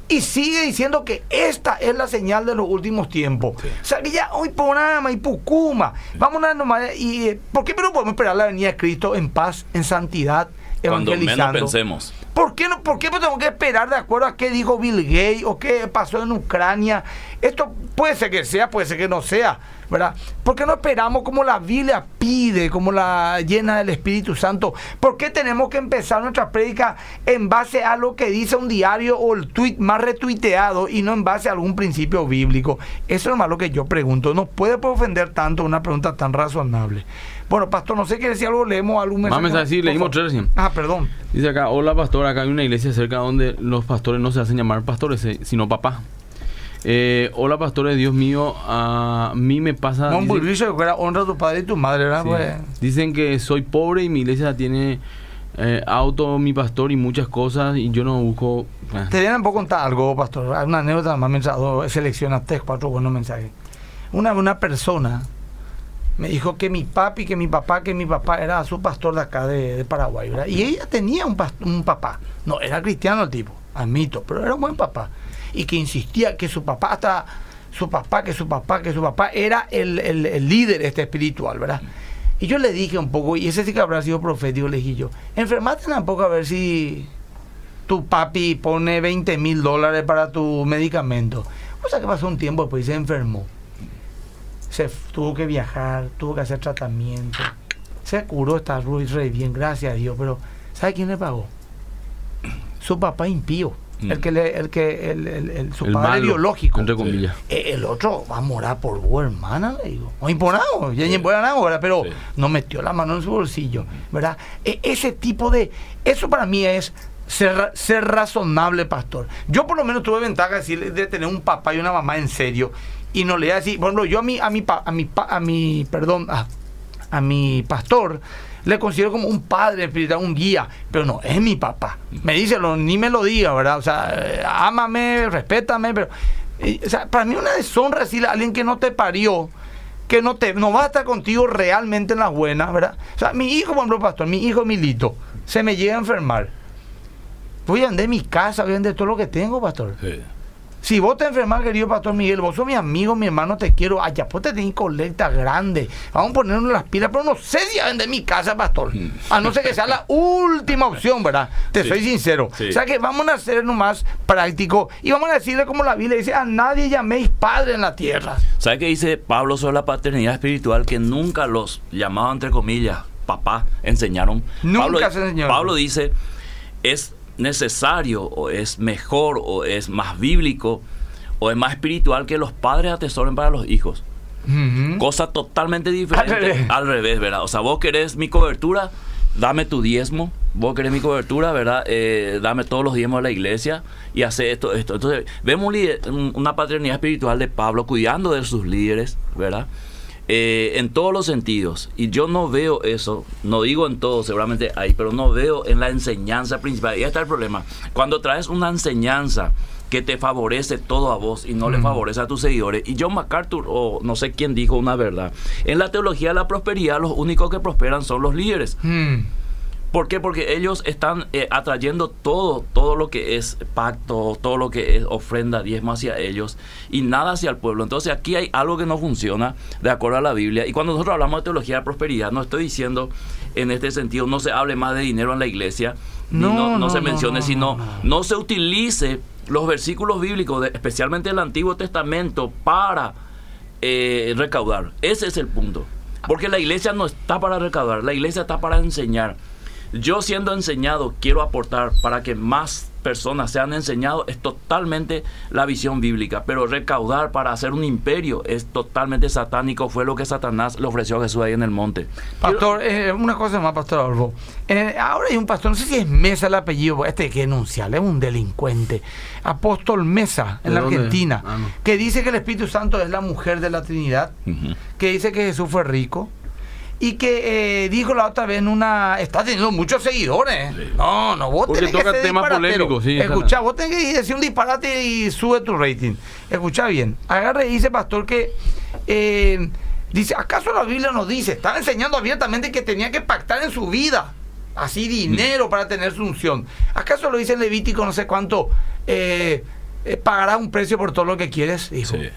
y sigue diciendo que esta es la señal de los últimos tiempos. O sea, que ya hoy Ponama y Pucuma, vamos a nomás, y eh, ¿por qué no podemos esperar la venida de Cristo en paz, en santidad, evangelizando? Cuando menos pensemos. ¿Por qué, no, ¿Por qué tengo que esperar de acuerdo a qué dijo Bill Gates o qué pasó en Ucrania? Esto puede ser que sea, puede ser que no sea, ¿verdad? ¿Por qué no esperamos como la Biblia pide, como la llena del Espíritu Santo? ¿Por qué tenemos que empezar nuestra prédica en base a lo que dice un diario o el tweet más retuiteado y no en base a algún principio bíblico? Eso es más lo que yo pregunto. No puede ofender tanto una pregunta tan razonable. Bueno, pastor, no sé qué decir algo, leemos algún mensaje. Vamos a decir, leímos tres recién. Ah, perdón. Dice acá, hola pastor, acá hay una iglesia cerca donde los pastores no se hacen llamar pastores, eh, sino papá. Eh, hola pastores, Dios mío, a mí me pasa... honra a tu padre y tu madre, ¿verdad? Pues. Dicen que soy pobre y mi iglesia tiene eh, auto, mi pastor y muchas cosas y yo no busco... Te vienen un poco contar algo, pastor. Una anécdota más mensaje, seleccionaste cuatro buenos mensajes. Una, una persona me dijo que mi papi, que mi papá, que mi papá era su pastor de acá de, Paraguay, ¿verdad? Y ella tenía un, un papá, no, era cristiano el tipo, admito, pero era un buen papá. Y que insistía que su papá hasta su papá, que su papá, que su papá era el, el, líder este espiritual, ¿verdad? Y yo le dije un poco, y ese sí que habrá sido profético, le dije yo, enfermate poco a ver si tu papi pone 20 mil dólares para tu medicamento. O sea que pasó un tiempo, después se enfermó se tuvo que viajar, tuvo que hacer tratamiento, se curó, está re bien, gracias a Dios, pero ¿sabe quién le pagó? Su papá impío. Mm. El que, le, el que el, el, su padre biológico. Entre comillas. E, el otro va a morar por vos, hermana, le digo. O imponado, ya sí. ¿verdad? pero no metió la mano en su bolsillo, ¿verdad? E, ese tipo de. Eso para mí es ser, ser razonable, pastor. Yo por lo menos tuve ventaja de, de tener un papá y una mamá en serio y no le así. Por ejemplo, yo a mi, a mi, a mi, a mi perdón, a, mi pastor le considero como un padre espiritual, un guía, pero no, es mi papá. Me dice, ni me lo diga, ¿verdad? O sea, eh, ámame, respétame, pero... o sea, para mí una deshonra decirle a alguien que no te parió, que no te no va a estar contigo realmente en las buenas, ¿verdad? O sea, mi hijo, por ejemplo, pastor, mi hijo Milito, se me llega a enfermar. Voy a vender mi casa, voy a vender todo lo que tengo, pastor. Sí. Si vos te enfermas, querido Pastor Miguel, vos sos mi amigo, mi hermano, te quiero. Allá pues te tenés colecta grande. Vamos a ponernos las pilas, pero no sé si a vender mi casa, Pastor. A no ser que sea la (laughs) última opción, ¿verdad? Te soy sincero. O sea que vamos a hacer más práctico y vamos a decirle como la Biblia dice, a nadie llaméis padre en la tierra. ¿Sabe qué dice Pablo sobre la paternidad espiritual? Que nunca los llamaban, entre comillas, papá, enseñaron. Nunca se enseñó. Pablo dice, es necesario o es mejor o es más bíblico o es más espiritual que los padres atesoren para los hijos. Cosa totalmente diferente. Al revés. ¿verdad? O sea, vos querés mi cobertura, dame tu diezmo. Vos querés mi cobertura, ¿verdad? Eh, dame todos los diezmos de la iglesia y hace esto, esto. Entonces, vemos una paternidad espiritual de Pablo cuidando de sus líderes, ¿verdad? Eh, en todos los sentidos. Y yo no veo eso, no digo en todo, seguramente hay, pero no veo en la enseñanza principal. Y ahí está el problema. Cuando traes una enseñanza que te favorece todo a vos y no le favorece a tus seguidores. Y John MacArthur, o no sé quién dijo una verdad, en la teología de la prosperidad los únicos que prosperan son los líderes. Mm. ¿Por qué? Porque ellos están eh, atrayendo todo, todo lo que es pacto, todo lo que es ofrenda, diezmo hacia ellos y nada hacia el pueblo. Entonces aquí hay algo que no funciona de acuerdo a la Biblia. Y cuando nosotros hablamos de teología de prosperidad, no estoy diciendo en este sentido no se hable más de dinero en la iglesia, no, no, se mencione, sino no se utilice los versículos bíblicos, especialmente el Antiguo Testamento, para eh, recaudar. Ese es el punto. Porque la iglesia no está para recaudar, la iglesia está para enseñar. Yo siendo enseñado quiero aportar para que más personas sean enseñados es totalmente la visión bíblica, pero recaudar para hacer un imperio es totalmente satánico, fue lo que Satanás le ofreció a Jesús ahí en el monte. Pastor, eh, una cosa más, Pastor Adolfo. Eh, ahora hay un pastor, no sé si es Mesa el apellido, este hay que denunciarle, es un delincuente. Apóstol Mesa, en ¿De la dónde? Argentina, Ah, no. que dice que el Espíritu Santo es la mujer de la Trinidad, que dice que Jesús fue rico. Y que eh, dijo la otra vez en una. Está teniendo muchos seguidores. No, no, vos Porque tenés que toca ser temas disparatero. polémicos, sí, Escuchá, vos tenés que decir un disparate y sube tu rating. Escucha bien. Agarre y dice, pastor, que. eh, dice, ¿acaso la Biblia nos dice? Estaba enseñando abiertamente que tenía que pactar en su vida. Así dinero para tener su unción. ¿Acaso lo dice el Levítico, no sé cuánto? Eh, eh, pagará un precio por todo lo que quieres, dijo. Sí.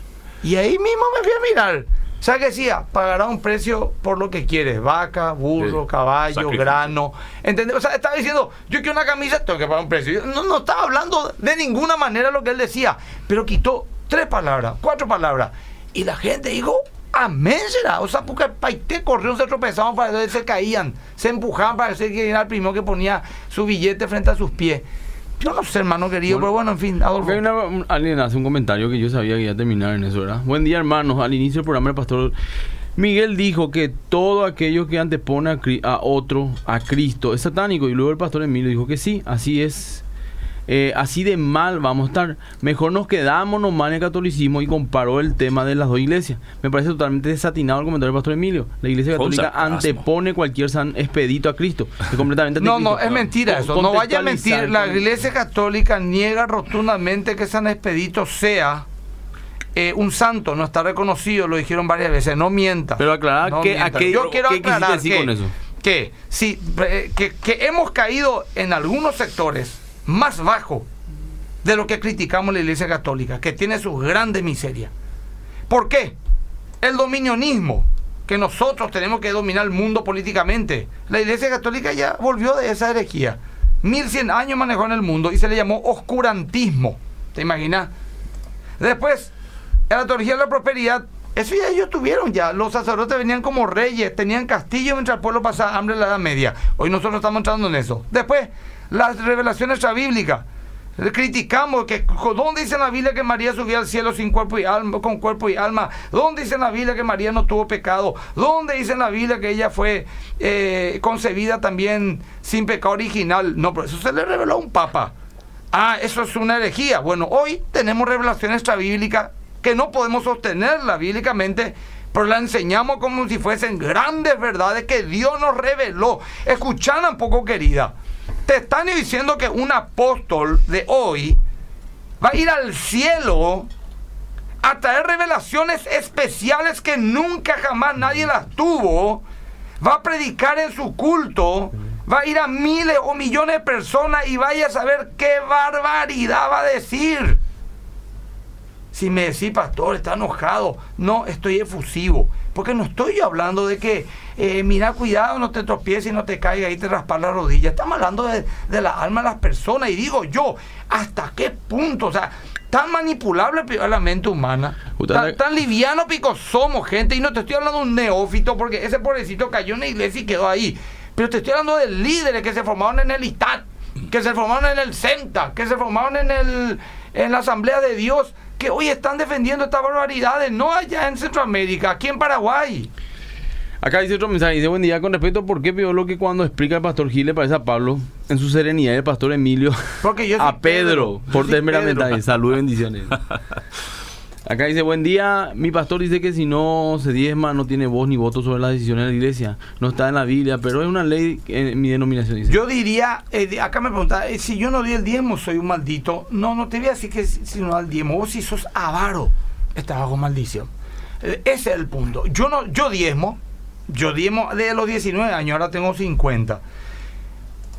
Y ahí mismo me fui a mirar. ¿Sabes qué decía? Pagará un precio por lo que quieres. Vaca, burro, Sí. caballo, Sacrificio. grano. ¿Entendés? O sea, estaba diciendo, yo quiero una camisa, tengo que pagar un precio. No, no estaba hablando de ninguna manera lo que él decía. Pero quitó tres palabras, cuatro palabras. Y la gente dijo, amén será. O sea, porque paité corrieron, se tropezaban, para ver, se caían, se empujaban para que era el primero que ponía su billete frente a sus pies. Yo no sé, hermano querido, pero bueno, en fin, Adolfo. Hay una- alguien hace un comentario que yo sabía que iba a terminar en eso, ¿verdad? Buen día, hermanos. Al inicio del programa, el pastor Miguel dijo que todo aquello que antepone a, a otro, a Cristo, es satánico. Y luego el pastor Emilio dijo que sí, así es. Eh, así de mal vamos a estar. Mejor nos quedamos nomás en el catolicismo y comparó el tema de las dos iglesias. Me parece totalmente desatinado el comentario del pastor Emilio. La iglesia católica antepone cualquier san expedito a Cristo. Es completamente (laughs) No, no, es mentira eso. No vaya a mentir. La Iglesia Católica niega rotundamente que San Expedito sea eh, un santo. No está reconocido, lo dijeron varias veces. No mienta. Pero aclarar No que- mienta. a qué- Yo quiero qué aclarar decir que, con eso. que, sí, eh, que, que hemos caído en algunos sectores más bajo de lo que criticamos la Iglesia Católica, que tiene sus grandes miserias. ¿Por qué? El dominionismo, que nosotros tenemos que dominar el mundo políticamente. La Iglesia Católica ya volvió de esa herejía. 1100 años manejó en el mundo y se le llamó oscurantismo. ¿Te imaginas? Después, la teología de la prosperidad, eso ya ellos tuvieron ya. Los sacerdotes venían como reyes, tenían castillos mientras el pueblo pasaba hambre en la Edad Media. Hoy nosotros estamos entrando en eso. Después, las revelaciones extrabíblicas. Criticamos que ¿dónde dice en la Biblia que María subió al cielo sin cuerpo y alma, con cuerpo y alma? ¿Dónde dice en la Biblia que María no tuvo pecado? ¿Dónde dice en la Biblia que ella fue eh, concebida también sin pecado original? No, pero eso se le reveló a un papa. Ah, eso es una herejía. Bueno, hoy tenemos revelaciones extrabíblicas que no podemos sostenerla bíblicamente, pero la enseñamos como si fuesen grandes verdades que Dios nos reveló. Escuchan un poco, querida. Te están diciendo que un apóstol de hoy va a ir al cielo a traer revelaciones especiales que nunca jamás nadie las tuvo. Va a predicar en su culto. Va a ir a miles o millones de personas y vaya a saber qué barbaridad va a decir. Si me decís, pastor, está enojado. No, estoy efusivo. Porque no estoy hablando de que, eh, mira, cuidado, no te tropieces y no te caigas y te raspas la rodilla. Estamos hablando de, de la alma de las personas. Y digo yo, ¿hasta qué punto? O sea, tan manipulable es la mente humana. Tan liviano pico somos, gente. Y no te estoy hablando de un neófito, porque ese pobrecito cayó en la iglesia y quedó ahí. Pero te estoy hablando de líderes que se formaron en el ISTAT, que se formaron en el CENTA, que se formaron en, el, en la Asamblea de Dios, que hoy están defendiendo estas barbaridades, no allá en Centroamérica, aquí en Paraguay. Acá dice otro mensaje, dice buen día, con respecto a por qué lo que cuando explica el pastor Gil le parece a Pablo, en su serenidad el pastor Emilio Porque yo (laughs) soy a Pedro, Pedro, por soy meramente. Salud y bendiciones. (laughs) Acá dice, buen día, mi pastor dice que si no se diezma no tiene voz ni voto sobre las decisiones de la iglesia. No está en la Biblia, pero es una ley en mi denominación. Yo diría, eh, acá me pregunta, eh, si yo no di el diezmo, soy un maldito. No, no te voy a decir que si no da el diezmo, vos si sos avaro, estás bajo maldición. Eh, ese es el punto. Yo no, yo diezmo, yo diezmo desde los 19 años, ahora tengo 50.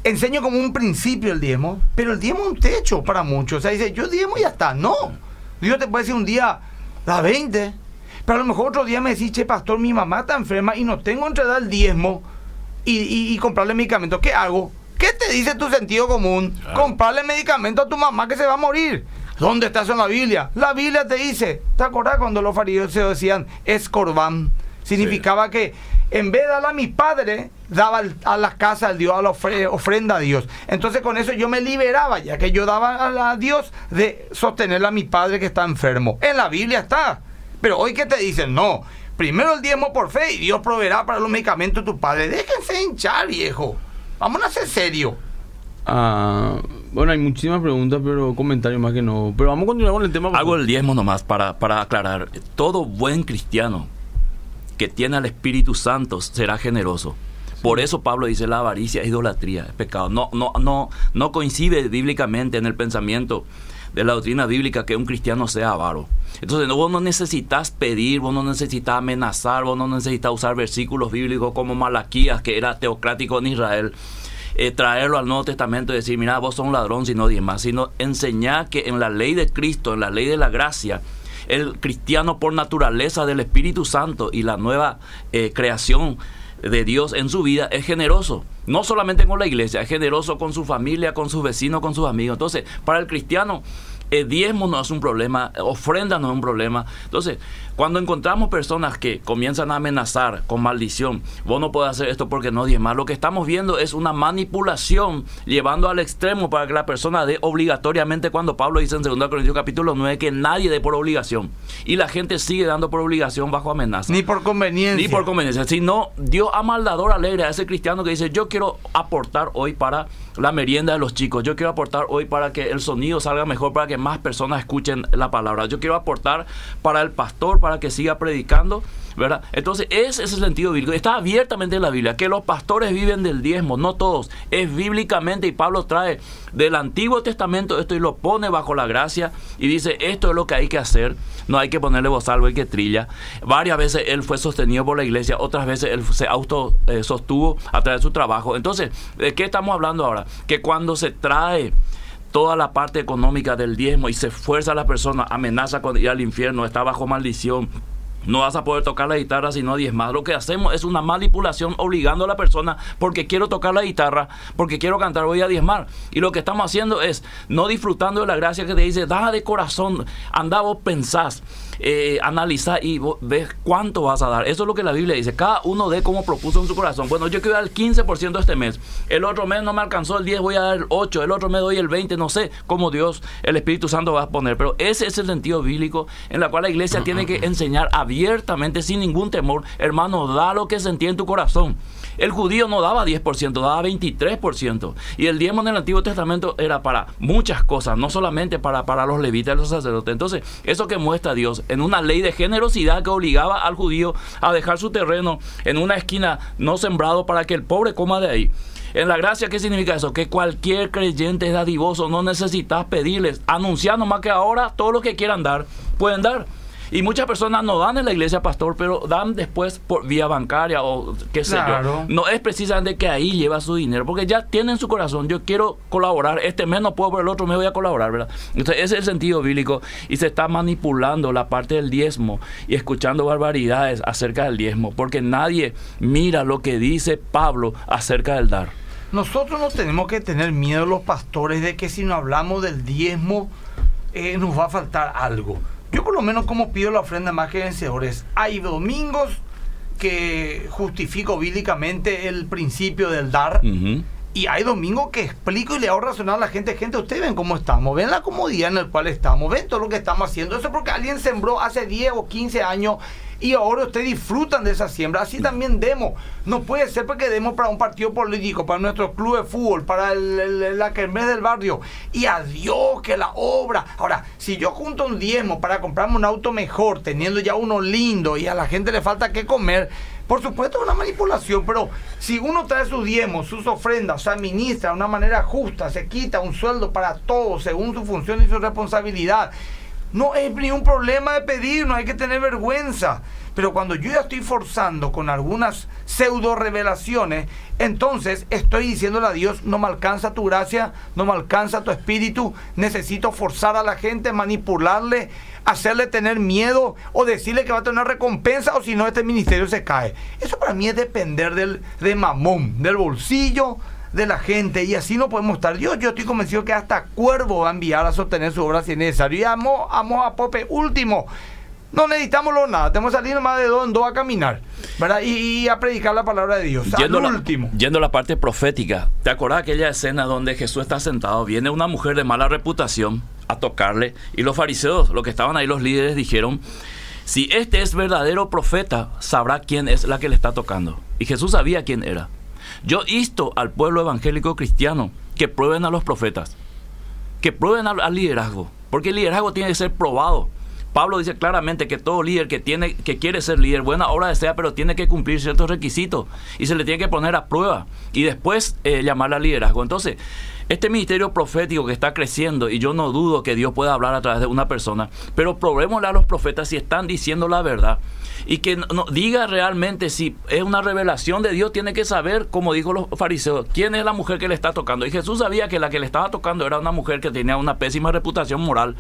Enseño como un principio el diezmo, pero el diezmo es un techo para muchos. O sea, dice, yo diezmo y ya está. No. Dios te puede decir un día, da 20. Pero a lo mejor otro día me decís, che, pastor, mi mamá está enferma y no tengo entre dar el diezmo y, y- y comprarle medicamentos. ¿Qué hago? ¿Qué te dice tu sentido común? Claro. Comprarle medicamento a tu mamá que se va a morir. ¿Dónde está eso en la Biblia? La Biblia te dice, ¿te acordás cuando los fariseos decían es corbán? Significaba que en vez de darle a mi padre, daba a la casa al Dios, a la ofrenda a Dios. Entonces con eso yo me liberaba, ya que yo daba a Dios de sostener a mi padre que está enfermo. En la Biblia está. Pero hoy que te dicen, no, primero el diezmo por fe y Dios proveerá para los medicamentos de tu padre. Déjense hinchar, viejo. Vamos a ser serios. Ah, bueno, hay muchísimas preguntas, pero comentarios más que no. Pero vamos a continuar con el tema. Hago el diezmo nomás para, para aclarar. Todo buen cristiano que tiene al Espíritu Santo será generoso. Por eso Pablo dice la avaricia es idolatría, es pecado. No, no, no, no coincide bíblicamente en el pensamiento de la doctrina bíblica que un cristiano sea avaro. Entonces vos no necesitas pedir, vos no necesitas amenazar, vos no necesitas usar versículos bíblicos como Malaquías, que era teocrático en Israel. Eh, traerlo al Nuevo Testamento y decir, mira, vos sos un ladrón, sino más, sino enseñar que en la ley de Cristo, en la ley de la gracia, el cristiano por naturaleza del Espíritu Santo y la nueva eh, creación de Dios en su vida es generoso. No solamente con la iglesia, es generoso con su familia, con sus vecinos, con sus amigos. Entonces, para el cristiano, el diezmo no es un problema, ofrenda no es un problema. Entonces, cuando encontramos personas que comienzan a amenazar con maldición, vos no puedes hacer esto porque no diezmas, lo que estamos viendo es una manipulación llevando al extremo para que la persona dé obligatoriamente cuando Pablo dice en 2 Corintios capítulo 9 que nadie dé por obligación. Y la gente sigue dando por obligación bajo amenaza. Ni por conveniencia. Ni por conveniencia. Sino Dios ama al dador alegre, a ese cristiano que dice, yo quiero aportar hoy para la merienda de los chicos. Yo quiero aportar hoy para que el sonido salga mejor, para que más personas escuchen la palabra. Yo quiero aportar para el pastor, para que siga predicando. ¿verdad? Entonces, ese es el sentido bíblico. Está abiertamente en la Biblia que los pastores viven del diezmo, no todos. Es bíblicamente y Pablo trae del Antiguo Testamento esto y lo pone bajo la gracia y dice, esto es lo que hay que hacer. No hay que ponerle voz salvo y que trilla. Varias veces él fue sostenido por la iglesia, otras veces él se auto eh, sostuvo a través de su trabajo. Entonces, ¿de qué estamos hablando ahora? Que cuando se trae toda la parte económica del diezmo y se fuerza a la persona, amenaza con ir al infierno, está bajo maldición, no vas a poder tocar la guitarra si no diezmas. Lo que hacemos es una manipulación obligando a la persona porque quiero tocar la guitarra, porque quiero cantar, voy a diezmar. Y lo que estamos haciendo es no disfrutando de la gracia que te dice, da de corazón, anda vos pensás eh, analizar y ves cuánto vas a dar. Eso es lo que la Biblia dice. Cada uno de como propuso en su corazón. Bueno, yo quiero dar el 15% este mes. El otro mes no me alcanzó el 10, voy a dar el 8. El otro mes doy el 20. No sé cómo Dios, el Espíritu Santo va a poner. Pero ese es el sentido bíblico en la cual la iglesia tiene que enseñar abiertamente, sin ningún temor. Hermano, da lo que sentí en tu corazón. El judío no daba 10%, daba 23%. Y el diezmo en el Antiguo Testamento era para muchas cosas, no solamente para, para los levitas y los sacerdotes. Entonces, eso que muestra Dios en una ley de generosidad que obligaba al judío a dejar su terreno en una esquina no sembrado para que el pobre coma de ahí. En la gracia, ¿qué significa eso? Que cualquier creyente es dadivoso, no necesitas pedirles, anunciar nomás que ahora todo lo que quieran dar, pueden dar. Y muchas personas no dan en la iglesia, pastor, pero dan después por vía bancaria o qué sé yo. No es precisamente que ahí lleva su dinero, porque ya tienen su corazón. Yo quiero colaborar, este mes no puedo, pero el otro mes voy a colaborar, ¿verdad? Entonces, ese es el sentido bíblico y se está manipulando la parte del diezmo y escuchando barbaridades acerca del diezmo, porque nadie mira lo que dice Pablo acerca del dar. Nosotros no tenemos que tener miedo los pastores de que si no hablamos del diezmo eh, nos va a faltar algo. Yo por lo menos como pido la ofrenda más que vencedores. Hay domingos que justifico bíblicamente el principio del dar. Y hay domingos que explico y le hago razonar a la gente, gente, ustedes ven cómo estamos, ven la comodidad en la cual estamos, ven todo lo que estamos haciendo. Eso porque alguien sembró hace 10 o 15 años y ahora ustedes disfrutan de esa siembra. Así también demos. No puede ser porque demos para un partido político, para nuestro club de fútbol, para el, la kermés del barrio. Y adiós, que la obra. Ahora, si yo junto un diezmo para comprarme un auto mejor, teniendo ya uno lindo y a la gente le falta que comer, por supuesto es una manipulación, pero si uno trae sus diezmos, sus ofrendas, se administra de una manera justa, se quita un sueldo para todos según su función y su responsabilidad no es ni un problema de pedir, no hay que tener vergüenza. Pero cuando yo ya estoy forzando con algunas pseudo revelaciones, entonces estoy diciéndole a Dios, no me alcanza tu gracia, no me alcanza tu espíritu, necesito forzar a la gente, manipularle, hacerle tener miedo o decirle que va a tener una recompensa o si no este ministerio se cae. Eso para mí es depender del, de mamón, del bolsillo, de la gente y así no podemos estar. Yo, yo estoy convencido que hasta Cuervo va a enviar a sostener su obra si es necesario. Y amo, amo a Pope. Último, No necesitamos lo nada, tenemos que salir más de dos en dos a caminar, ¿verdad? Y, a predicar la palabra de Dios. Yendo, Al último. yendo a la parte profética, ¿te acuerdas aquella escena donde Jesús está sentado? Viene una mujer de mala reputación a tocarle y los fariseos, los que estaban ahí, los líderes, dijeron, si este es verdadero profeta, sabrá quién es la que le está tocando. Y Jesús sabía quién era. Yo insto al pueblo evangélico cristiano que prueben a los profetas, que prueben al, liderazgo, porque el liderazgo tiene que ser probado. Pablo dice claramente que todo líder que tiene que quiere ser líder, buena obra desea, pero tiene que cumplir ciertos requisitos y se le tiene que poner a prueba y después eh, llamar al liderazgo. Entonces, este ministerio profético que está creciendo, y yo no dudo que Dios pueda hablar a través de una persona, pero probémosle a los profetas si están diciendo la verdad y que no, diga realmente si es una revelación de Dios, tiene que saber, como dijo los fariseos, quién es la mujer que le está tocando. Y Jesús sabía que la que le estaba tocando era una mujer que tenía una pésima reputación moral.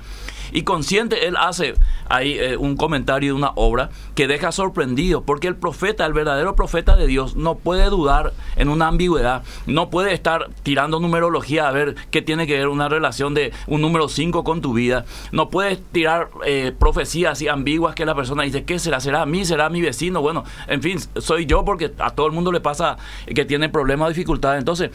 Y consciente, él hace ahí eh, un comentario de una obra que deja sorprendido, porque el profeta, el verdadero profeta de Dios, no puede dudar en una ambigüedad, no puede estar tirando numerología a ver qué tiene que ver una relación de un número 5 con tu vida, no puedes tirar eh, profecías así ambiguas que la persona dice, ¿qué será? ¿Será a mí? ¿Será mi vecino? Bueno, en fin, soy yo porque a todo el mundo le pasa que tiene problemas, dificultades. Entonces,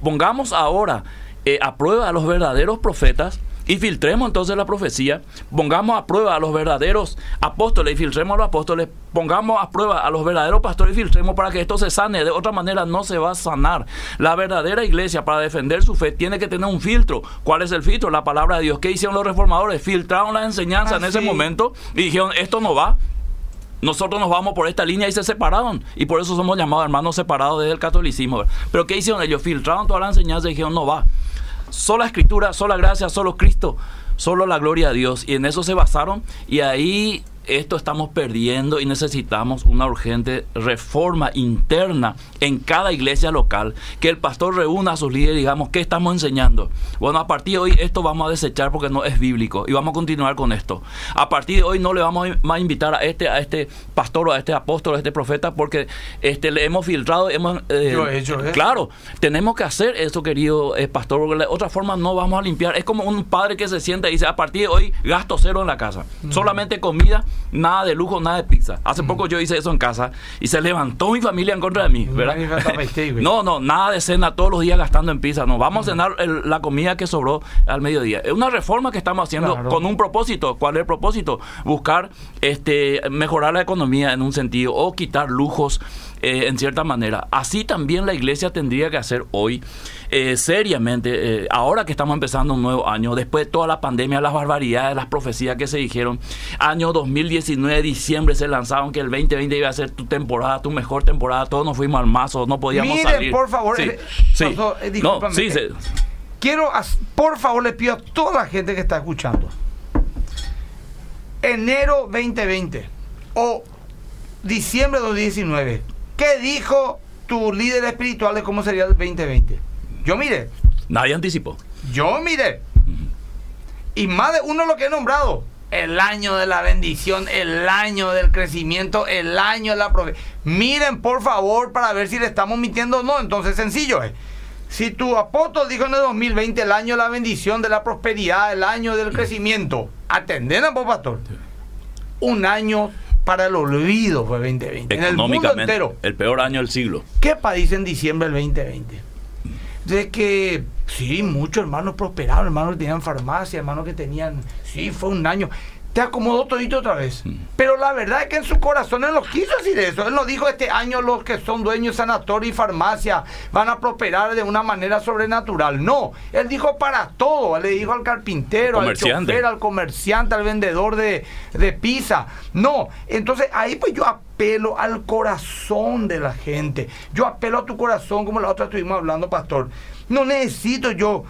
pongamos ahora eh, a prueba a los verdaderos profetas y filtremos entonces la profecía, pongamos a prueba a los verdaderos apóstoles y filtremos a los apóstoles, pongamos a prueba a los verdaderos pastores y filtremos para que esto se sane. De otra manera no se va a sanar. La verdadera iglesia para defender su fe tiene que tener un filtro. ¿Cuál es el filtro? La palabra de Dios. ¿Qué hicieron los reformadores? Filtraron la enseñanza en ese momento y dijeron, esto no va, nosotros nos vamos por esta línea y se separaron. Y por eso somos llamados hermanos separados desde el catolicismo. Pero ¿qué hicieron ellos? Filtraron toda la enseñanza y dijeron, no va. Sola escritura, sola gracia, solo Cristo, solo la gloria a Dios. Y en eso se basaron y ahí esto estamos perdiendo y necesitamos una urgente reforma interna en cada iglesia local, que el pastor reúna a sus líderes y digamos, ¿qué estamos enseñando? Bueno, a partir de hoy esto vamos a desechar porque no es bíblico y vamos a continuar con esto. A partir de hoy no le vamos a invitar a este, a este pastor o a este apóstol, a este profeta, porque este, le hemos filtrado, hemos... Eh, hecho, Claro, tenemos que hacer esto, querido eh, pastor, porque de otra forma no vamos a limpiar. Es como un padre que se sienta y dice, a partir de hoy gasto cero en la casa, solamente comida nada de lujo, nada de pizza. Hace mm. poco yo hice eso en casa y se levantó mi familia en contra de mí, ¿verdad? (laughs) no, no, nada de cena todos los días gastando en pizza. No, vamos a cenar la comida que sobró al mediodía. Es una reforma que estamos haciendo con un propósito. ¿Cuál es el propósito? Buscar este mejorar la economía en un sentido o quitar lujos eh, en cierta manera. Así también la iglesia tendría que hacer hoy, eh, seriamente, eh, ahora que estamos empezando un nuevo año, después de toda la pandemia, las barbaridades, las profecías que se dijeron, año 2019, diciembre se lanzaron que el 2020 iba a ser tu temporada, tu mejor temporada, todos nos fuimos al mazo, no podíamos Miren, salir. por favor, sí, sí. quiero, por favor, le pido a toda la gente que está escuchando, enero 2020 o diciembre de 2019, ¿Qué dijo tu líder espiritual de cómo sería el 2020? Yo mire. Nadie anticipó. Yo mire. Y más de uno lo que he nombrado. El año de la bendición, el año del crecimiento, el año de la profecía. Miren, por favor, para ver si le estamos mintiendo o no. Entonces, sencillo es. Si tu apóstol dijo en el 2020 el año de la bendición, de la prosperidad, el año del crecimiento, atenden a pastor. Un año para el olvido fue 2020. En el mundo entero. El peor año del siglo. ¿Qué país en diciembre del 2020? De que, sí, muchos hermanos prosperaron, hermanos que tenían farmacia, hermanos que tenían, sí, fue un año te acomodó todito otra vez. Pero la verdad es que en su corazón él no quiso decir eso. Él no dijo este año los que son dueños de sanatorio y farmacia van a prosperar de una manera sobrenatural. No, él dijo para todo. Él le dijo al carpintero, al chofer, al comerciante, al vendedor de, de pizza. No, entonces ahí pues yo apelo al corazón de la gente. Yo apelo a tu corazón como la otra estuvimos hablando, pastor. No necesito yo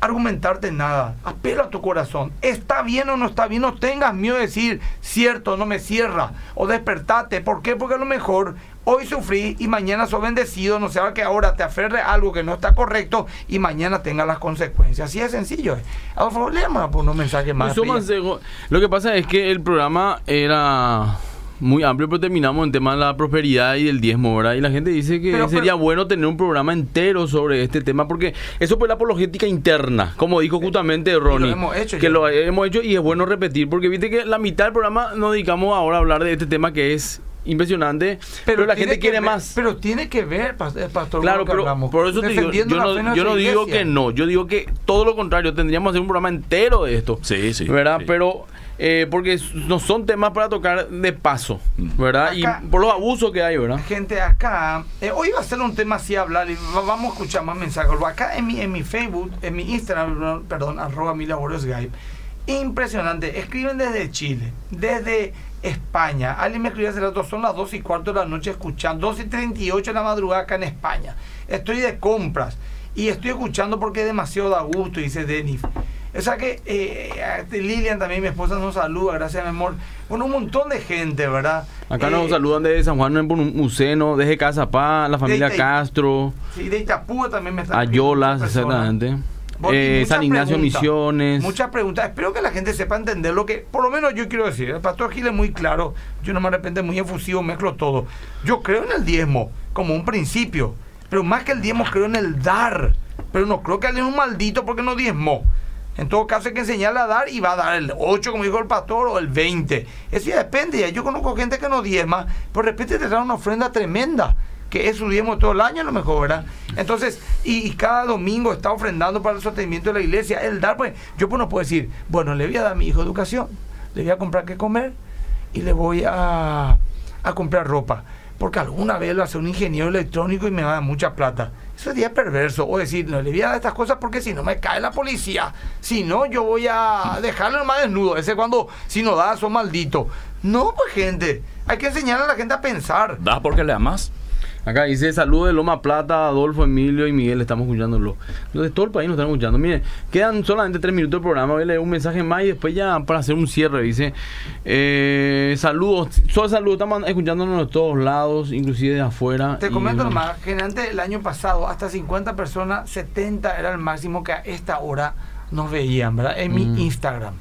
argumentarte nada. Apela a tu corazón. ¿Está bien o no está bien? No tengas miedo de decir, cierto, no me cierra. O despertate. ¿Por qué? Porque a lo mejor hoy sufrí y mañana soy bendecido. No sea que ahora te aferre a algo que no está correcto y mañana tenga las consecuencias. Así es sencillo. Por favor, léame por unos mensajes más. Lo que pasa es que el programa era muy amplio, pero terminamos en tema de la prosperidad y del diezmo, ¿verdad? Y la gente dice que Pero- sería pero- bueno tener un programa entero sobre este tema, porque eso fue la apologética interna, como dijo justamente Ronnie. hemos hecho que ya. lo hemos hecho y es bueno repetir, porque viste que la mitad del programa nos dedicamos ahora a hablar de este tema que es impresionante, pero, la gente quiere ver- más. Pero tiene que ver, eh, pastor. con Claro, lo que pero hablamos. por eso te digo, yo la no, yo no digo que no, yo digo que todo lo contrario, tendríamos que hacer un programa entero de esto. Sí, sí, ¿Verdad? sí. Pero eh, porque no son temas para tocar de paso, ¿verdad? Acá- y por los abusos que hay, ¿verdad? Gente, acá, eh, hoy va a ser un tema así hablar y va- vamos a escuchar más mensajes. Acá en mi, en mi Facebook, en mi Instagram, perdón, arroba mi Skype, impresionante. Escriben desde Chile, desde España. Alguien me escribió hace rato, son las 2 y cuarto de la noche escuchando, 2 y 38 de la madrugada acá en España. Estoy de compras y estoy escuchando porque es demasiado da gusto, dice Denis. O sea que eh, Lilian también, mi esposa, nos saluda, gracias mi amor. Bueno, un montón de gente, ¿verdad? Acá Eh, nos saludan desde San Juan en Muceno, desde Casa Paz, la familia Ita- Castro, Sí, de Itapúa también me están Ayolas, exactamente. Eh, San Ignacio preguntas, Misiones. Muchas preguntas. Espero que la gente sepa entender lo que, por lo menos yo quiero decir. El pastor Gil es muy claro. Yo no me arrepiento, muy efusivo, mezclo todo. Yo creo en el diezmo como un principio. Pero más que el diezmo, creo en el dar. Pero no creo que alguien es un maldito porque no diezmó. En todo caso hay que enseñarle a dar y va a dar el 8, como dijo el pastor, o el 20. Eso ya depende. ya. Yo conozco gente que no diezma, por repente te da una ofrenda tremenda que es su diezmo todo el año a lo mejor, ¿verdad? Entonces, y, cada domingo está ofrendando para el sostenimiento de la iglesia, el dar, pues, yo pues no puedo decir, bueno, le voy a dar a mi hijo educación, le voy a comprar qué comer y le voy a, a comprar ropa, porque alguna vez lo hace un ingeniero electrónico y me va a dar mucha plata. Día perverso, o decir, no le voy a dar estas cosas porque si no me cae la policía, si no yo voy a dejarlo más desnudo, ese cuando, si no da, son maldito. No, pues gente, hay que enseñarle a la gente a pensar. ¿Das porque le amas? Acá dice saludos de Loma Plata, Adolfo, Emilio y Miguel, estamos escuchándolo. De todo el país nos están escuchando. Miren, quedan solamente tres minutos del programa. Voy a leer un mensaje más y después ya para hacer un cierre. Dice, eh, saludos, solo saludos, estamos escuchándonos de todos lados, inclusive de afuera. Te comento nomás que antes el año pasado hasta 50 personas, 70 era el máximo que a esta hora nos veían, ¿verdad? En Mm. mi Instagram.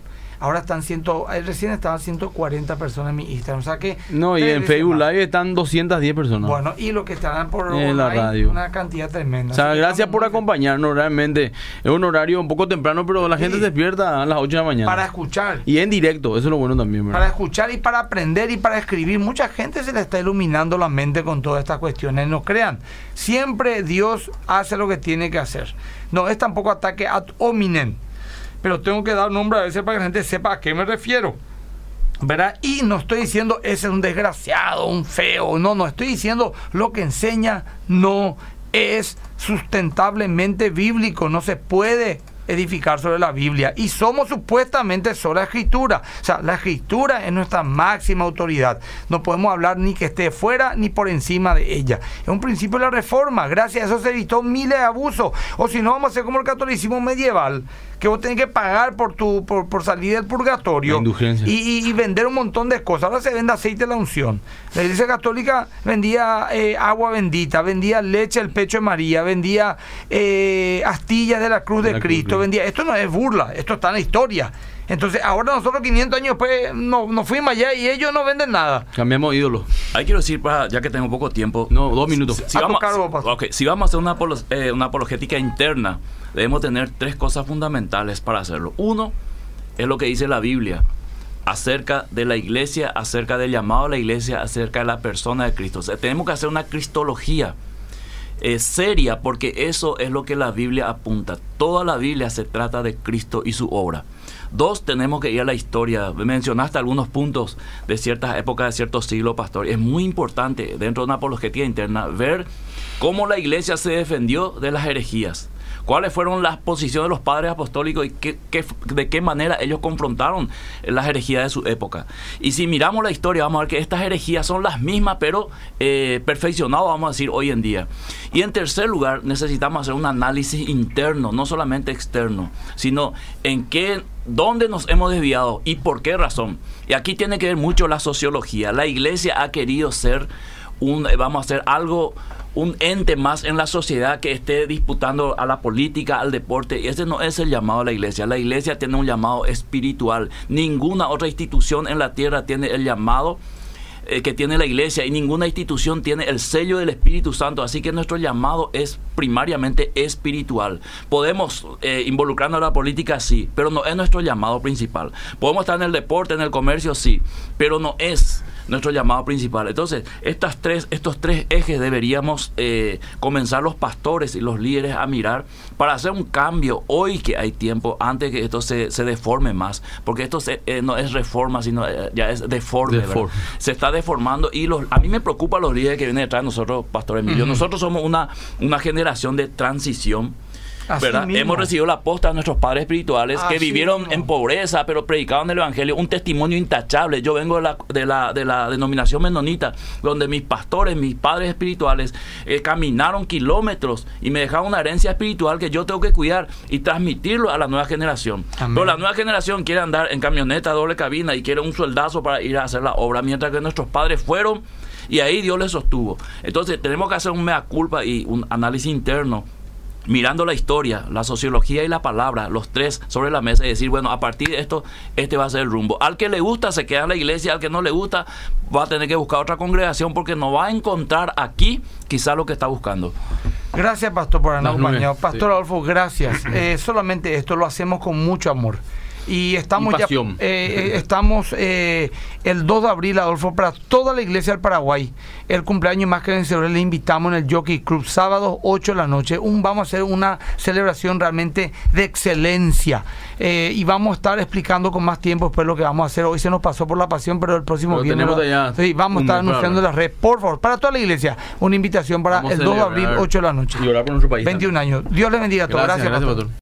Ahora están ciento, eh, recién estaban 140 personas en mi Instagram, o sea que No, y en Facebook más. Live están 210 personas. Bueno, y lo que estarán por En la radio. una cantidad tremenda. O sea, gracias por acompañarnos, realmente. Es un horario un poco temprano, pero la gente se despierta a las 8 de la mañana. Para escuchar. Y en directo, eso es lo bueno también, ¿verdad? Para escuchar y para aprender y para escribir. Mucha gente se le está iluminando la mente con todas estas cuestiones. No crean. Siempre Dios hace lo que tiene que hacer. No es tampoco ataque ad hominem. Pero tengo que dar nombre a veces para que la gente sepa a qué me refiero. ¿Verdad? Y no estoy diciendo ese es un desgraciado, un feo. No, no. Estoy diciendo lo que enseña no es sustentablemente bíblico. No se puede edificar sobre la Biblia. Y somos supuestamente sobre la escritura. O sea, la escritura es nuestra máxima autoridad. No podemos hablar ni que esté fuera ni por encima de ella. Es un principio de la reforma. Gracias a eso se evitó miles de abusos. O si no, vamos a ser como el catolicismo medieval. Que vos tenés que pagar por tu por, por salir del purgatorio y, y- y vender un montón de cosas. Ahora se vende aceite de la unción. La iglesia católica vendía eh, agua bendita, vendía leche del pecho de María, vendía eh, astillas de la cruz De de, la cruz, Cristo, vendía. Esto no es burla, esto está en la historia. Entonces, ahora nosotros 500 años después no, nos fuimos allá y ellos no venden nada. Cambiamos ídolo. Ahí quiero decir, para, ya que tengo poco tiempo. No, dos minutos. Si, A vamos, si a hacer una, apolo- eh, una apologética interna, debemos tener tres cosas fundamentales para hacerlo. Uno es lo que dice la Biblia acerca de la iglesia, acerca del llamado a la iglesia, acerca de la persona de Cristo. O sea, tenemos que hacer una cristología eh, seria porque eso es lo que la Biblia apunta. Toda la Biblia se trata de Cristo y su obra. Dos, tenemos que ir a la historia. Mencionaste algunos puntos de ciertas épocas, de ciertos siglos, pastor. Es muy importante dentro de una apologética interna ver cómo la iglesia se defendió de las herejías. ¿Cuáles fueron las posiciones de los padres apostólicos y qué, qué- de qué manera ellos confrontaron las herejías de su época? Y si miramos la historia, vamos a ver que estas herejías son las mismas, pero eh, perfeccionadas, vamos a decir, hoy en día. Y en tercer lugar, necesitamos hacer un análisis interno, no solamente externo, sino en qué, dónde nos hemos desviado y por qué razón. Y aquí tiene que ver mucho la sociología. La iglesia ha querido ser un, eh, vamos a hacer algo, un ente más en la sociedad que esté disputando a la política, al deporte. Y ese no es el llamado a la iglesia. La iglesia tiene un llamado espiritual. Ninguna otra institución en la tierra tiene el llamado eh, que tiene la iglesia y ninguna institución tiene el sello del Espíritu Santo. Así que nuestro llamado es primariamente espiritual. Podemos eh, involucrarnos en la política, sí, pero no es nuestro llamado principal. Podemos estar en el deporte, en el comercio, sí, pero no es nuestro llamado principal. Entonces, estas tres, estos tres ejes deberíamos eh, comenzar los pastores y los líderes a mirar para hacer un cambio hoy que hay tiempo, antes que esto se, se deforme más, porque esto eh, no es reforma, sino eh, ya es deforme. Se está deformando y los, a mí me preocupa los líderes que vienen detrás de nosotros, Pastor Emilio. Nosotros somos una, una generación de transición Hemos recibido la posta de nuestros padres espirituales que vivieron en pobreza, pero predicaban el Evangelio, un testimonio intachable. Yo vengo de la, de la, de la denominación menonita, donde mis pastores, mis padres espirituales, eh, caminaron kilómetros y me dejaron una herencia espiritual que yo tengo que cuidar y transmitirlo a la nueva generación. Pero la nueva generación quiere andar en camioneta doble cabina y quiere un sueldazo para ir a hacer la obra, mientras que nuestros padres fueron y ahí Dios les sostuvo. Entonces tenemos que hacer un mea culpa y un análisis interno mirando la historia, la sociología y la palabra, los tres sobre la mesa y decir, bueno, a partir de esto, este va a ser el rumbo. Al que le gusta se queda en la iglesia, al que no le gusta va a tener que buscar otra congregación porque no va a encontrar aquí quizá lo que está buscando. Gracias, pastor, por habernos acompañado. Pastor Adolfo, gracias. Eh, solamente esto lo hacemos con mucho amor y estamos ya eh, eh, estamos eh, el 2 de abril Adolfo para toda la iglesia del Paraguay. El cumpleaños más que vencedor le invitamos en el Jockey Club sábado 8 de la noche. Un, vamos a hacer una celebración realmente de excelencia. Y vamos a estar explicando con más tiempo después lo que vamos a hacer. Hoy se nos pasó por la pasión pero el próximo viernes sí, vamos a estar anunciando la red por favor para toda la iglesia una invitación para el 2 de abril 8 de la noche. y orar por nuestro país. 21 años. Dios le bendiga a todos. Gracias, gracias,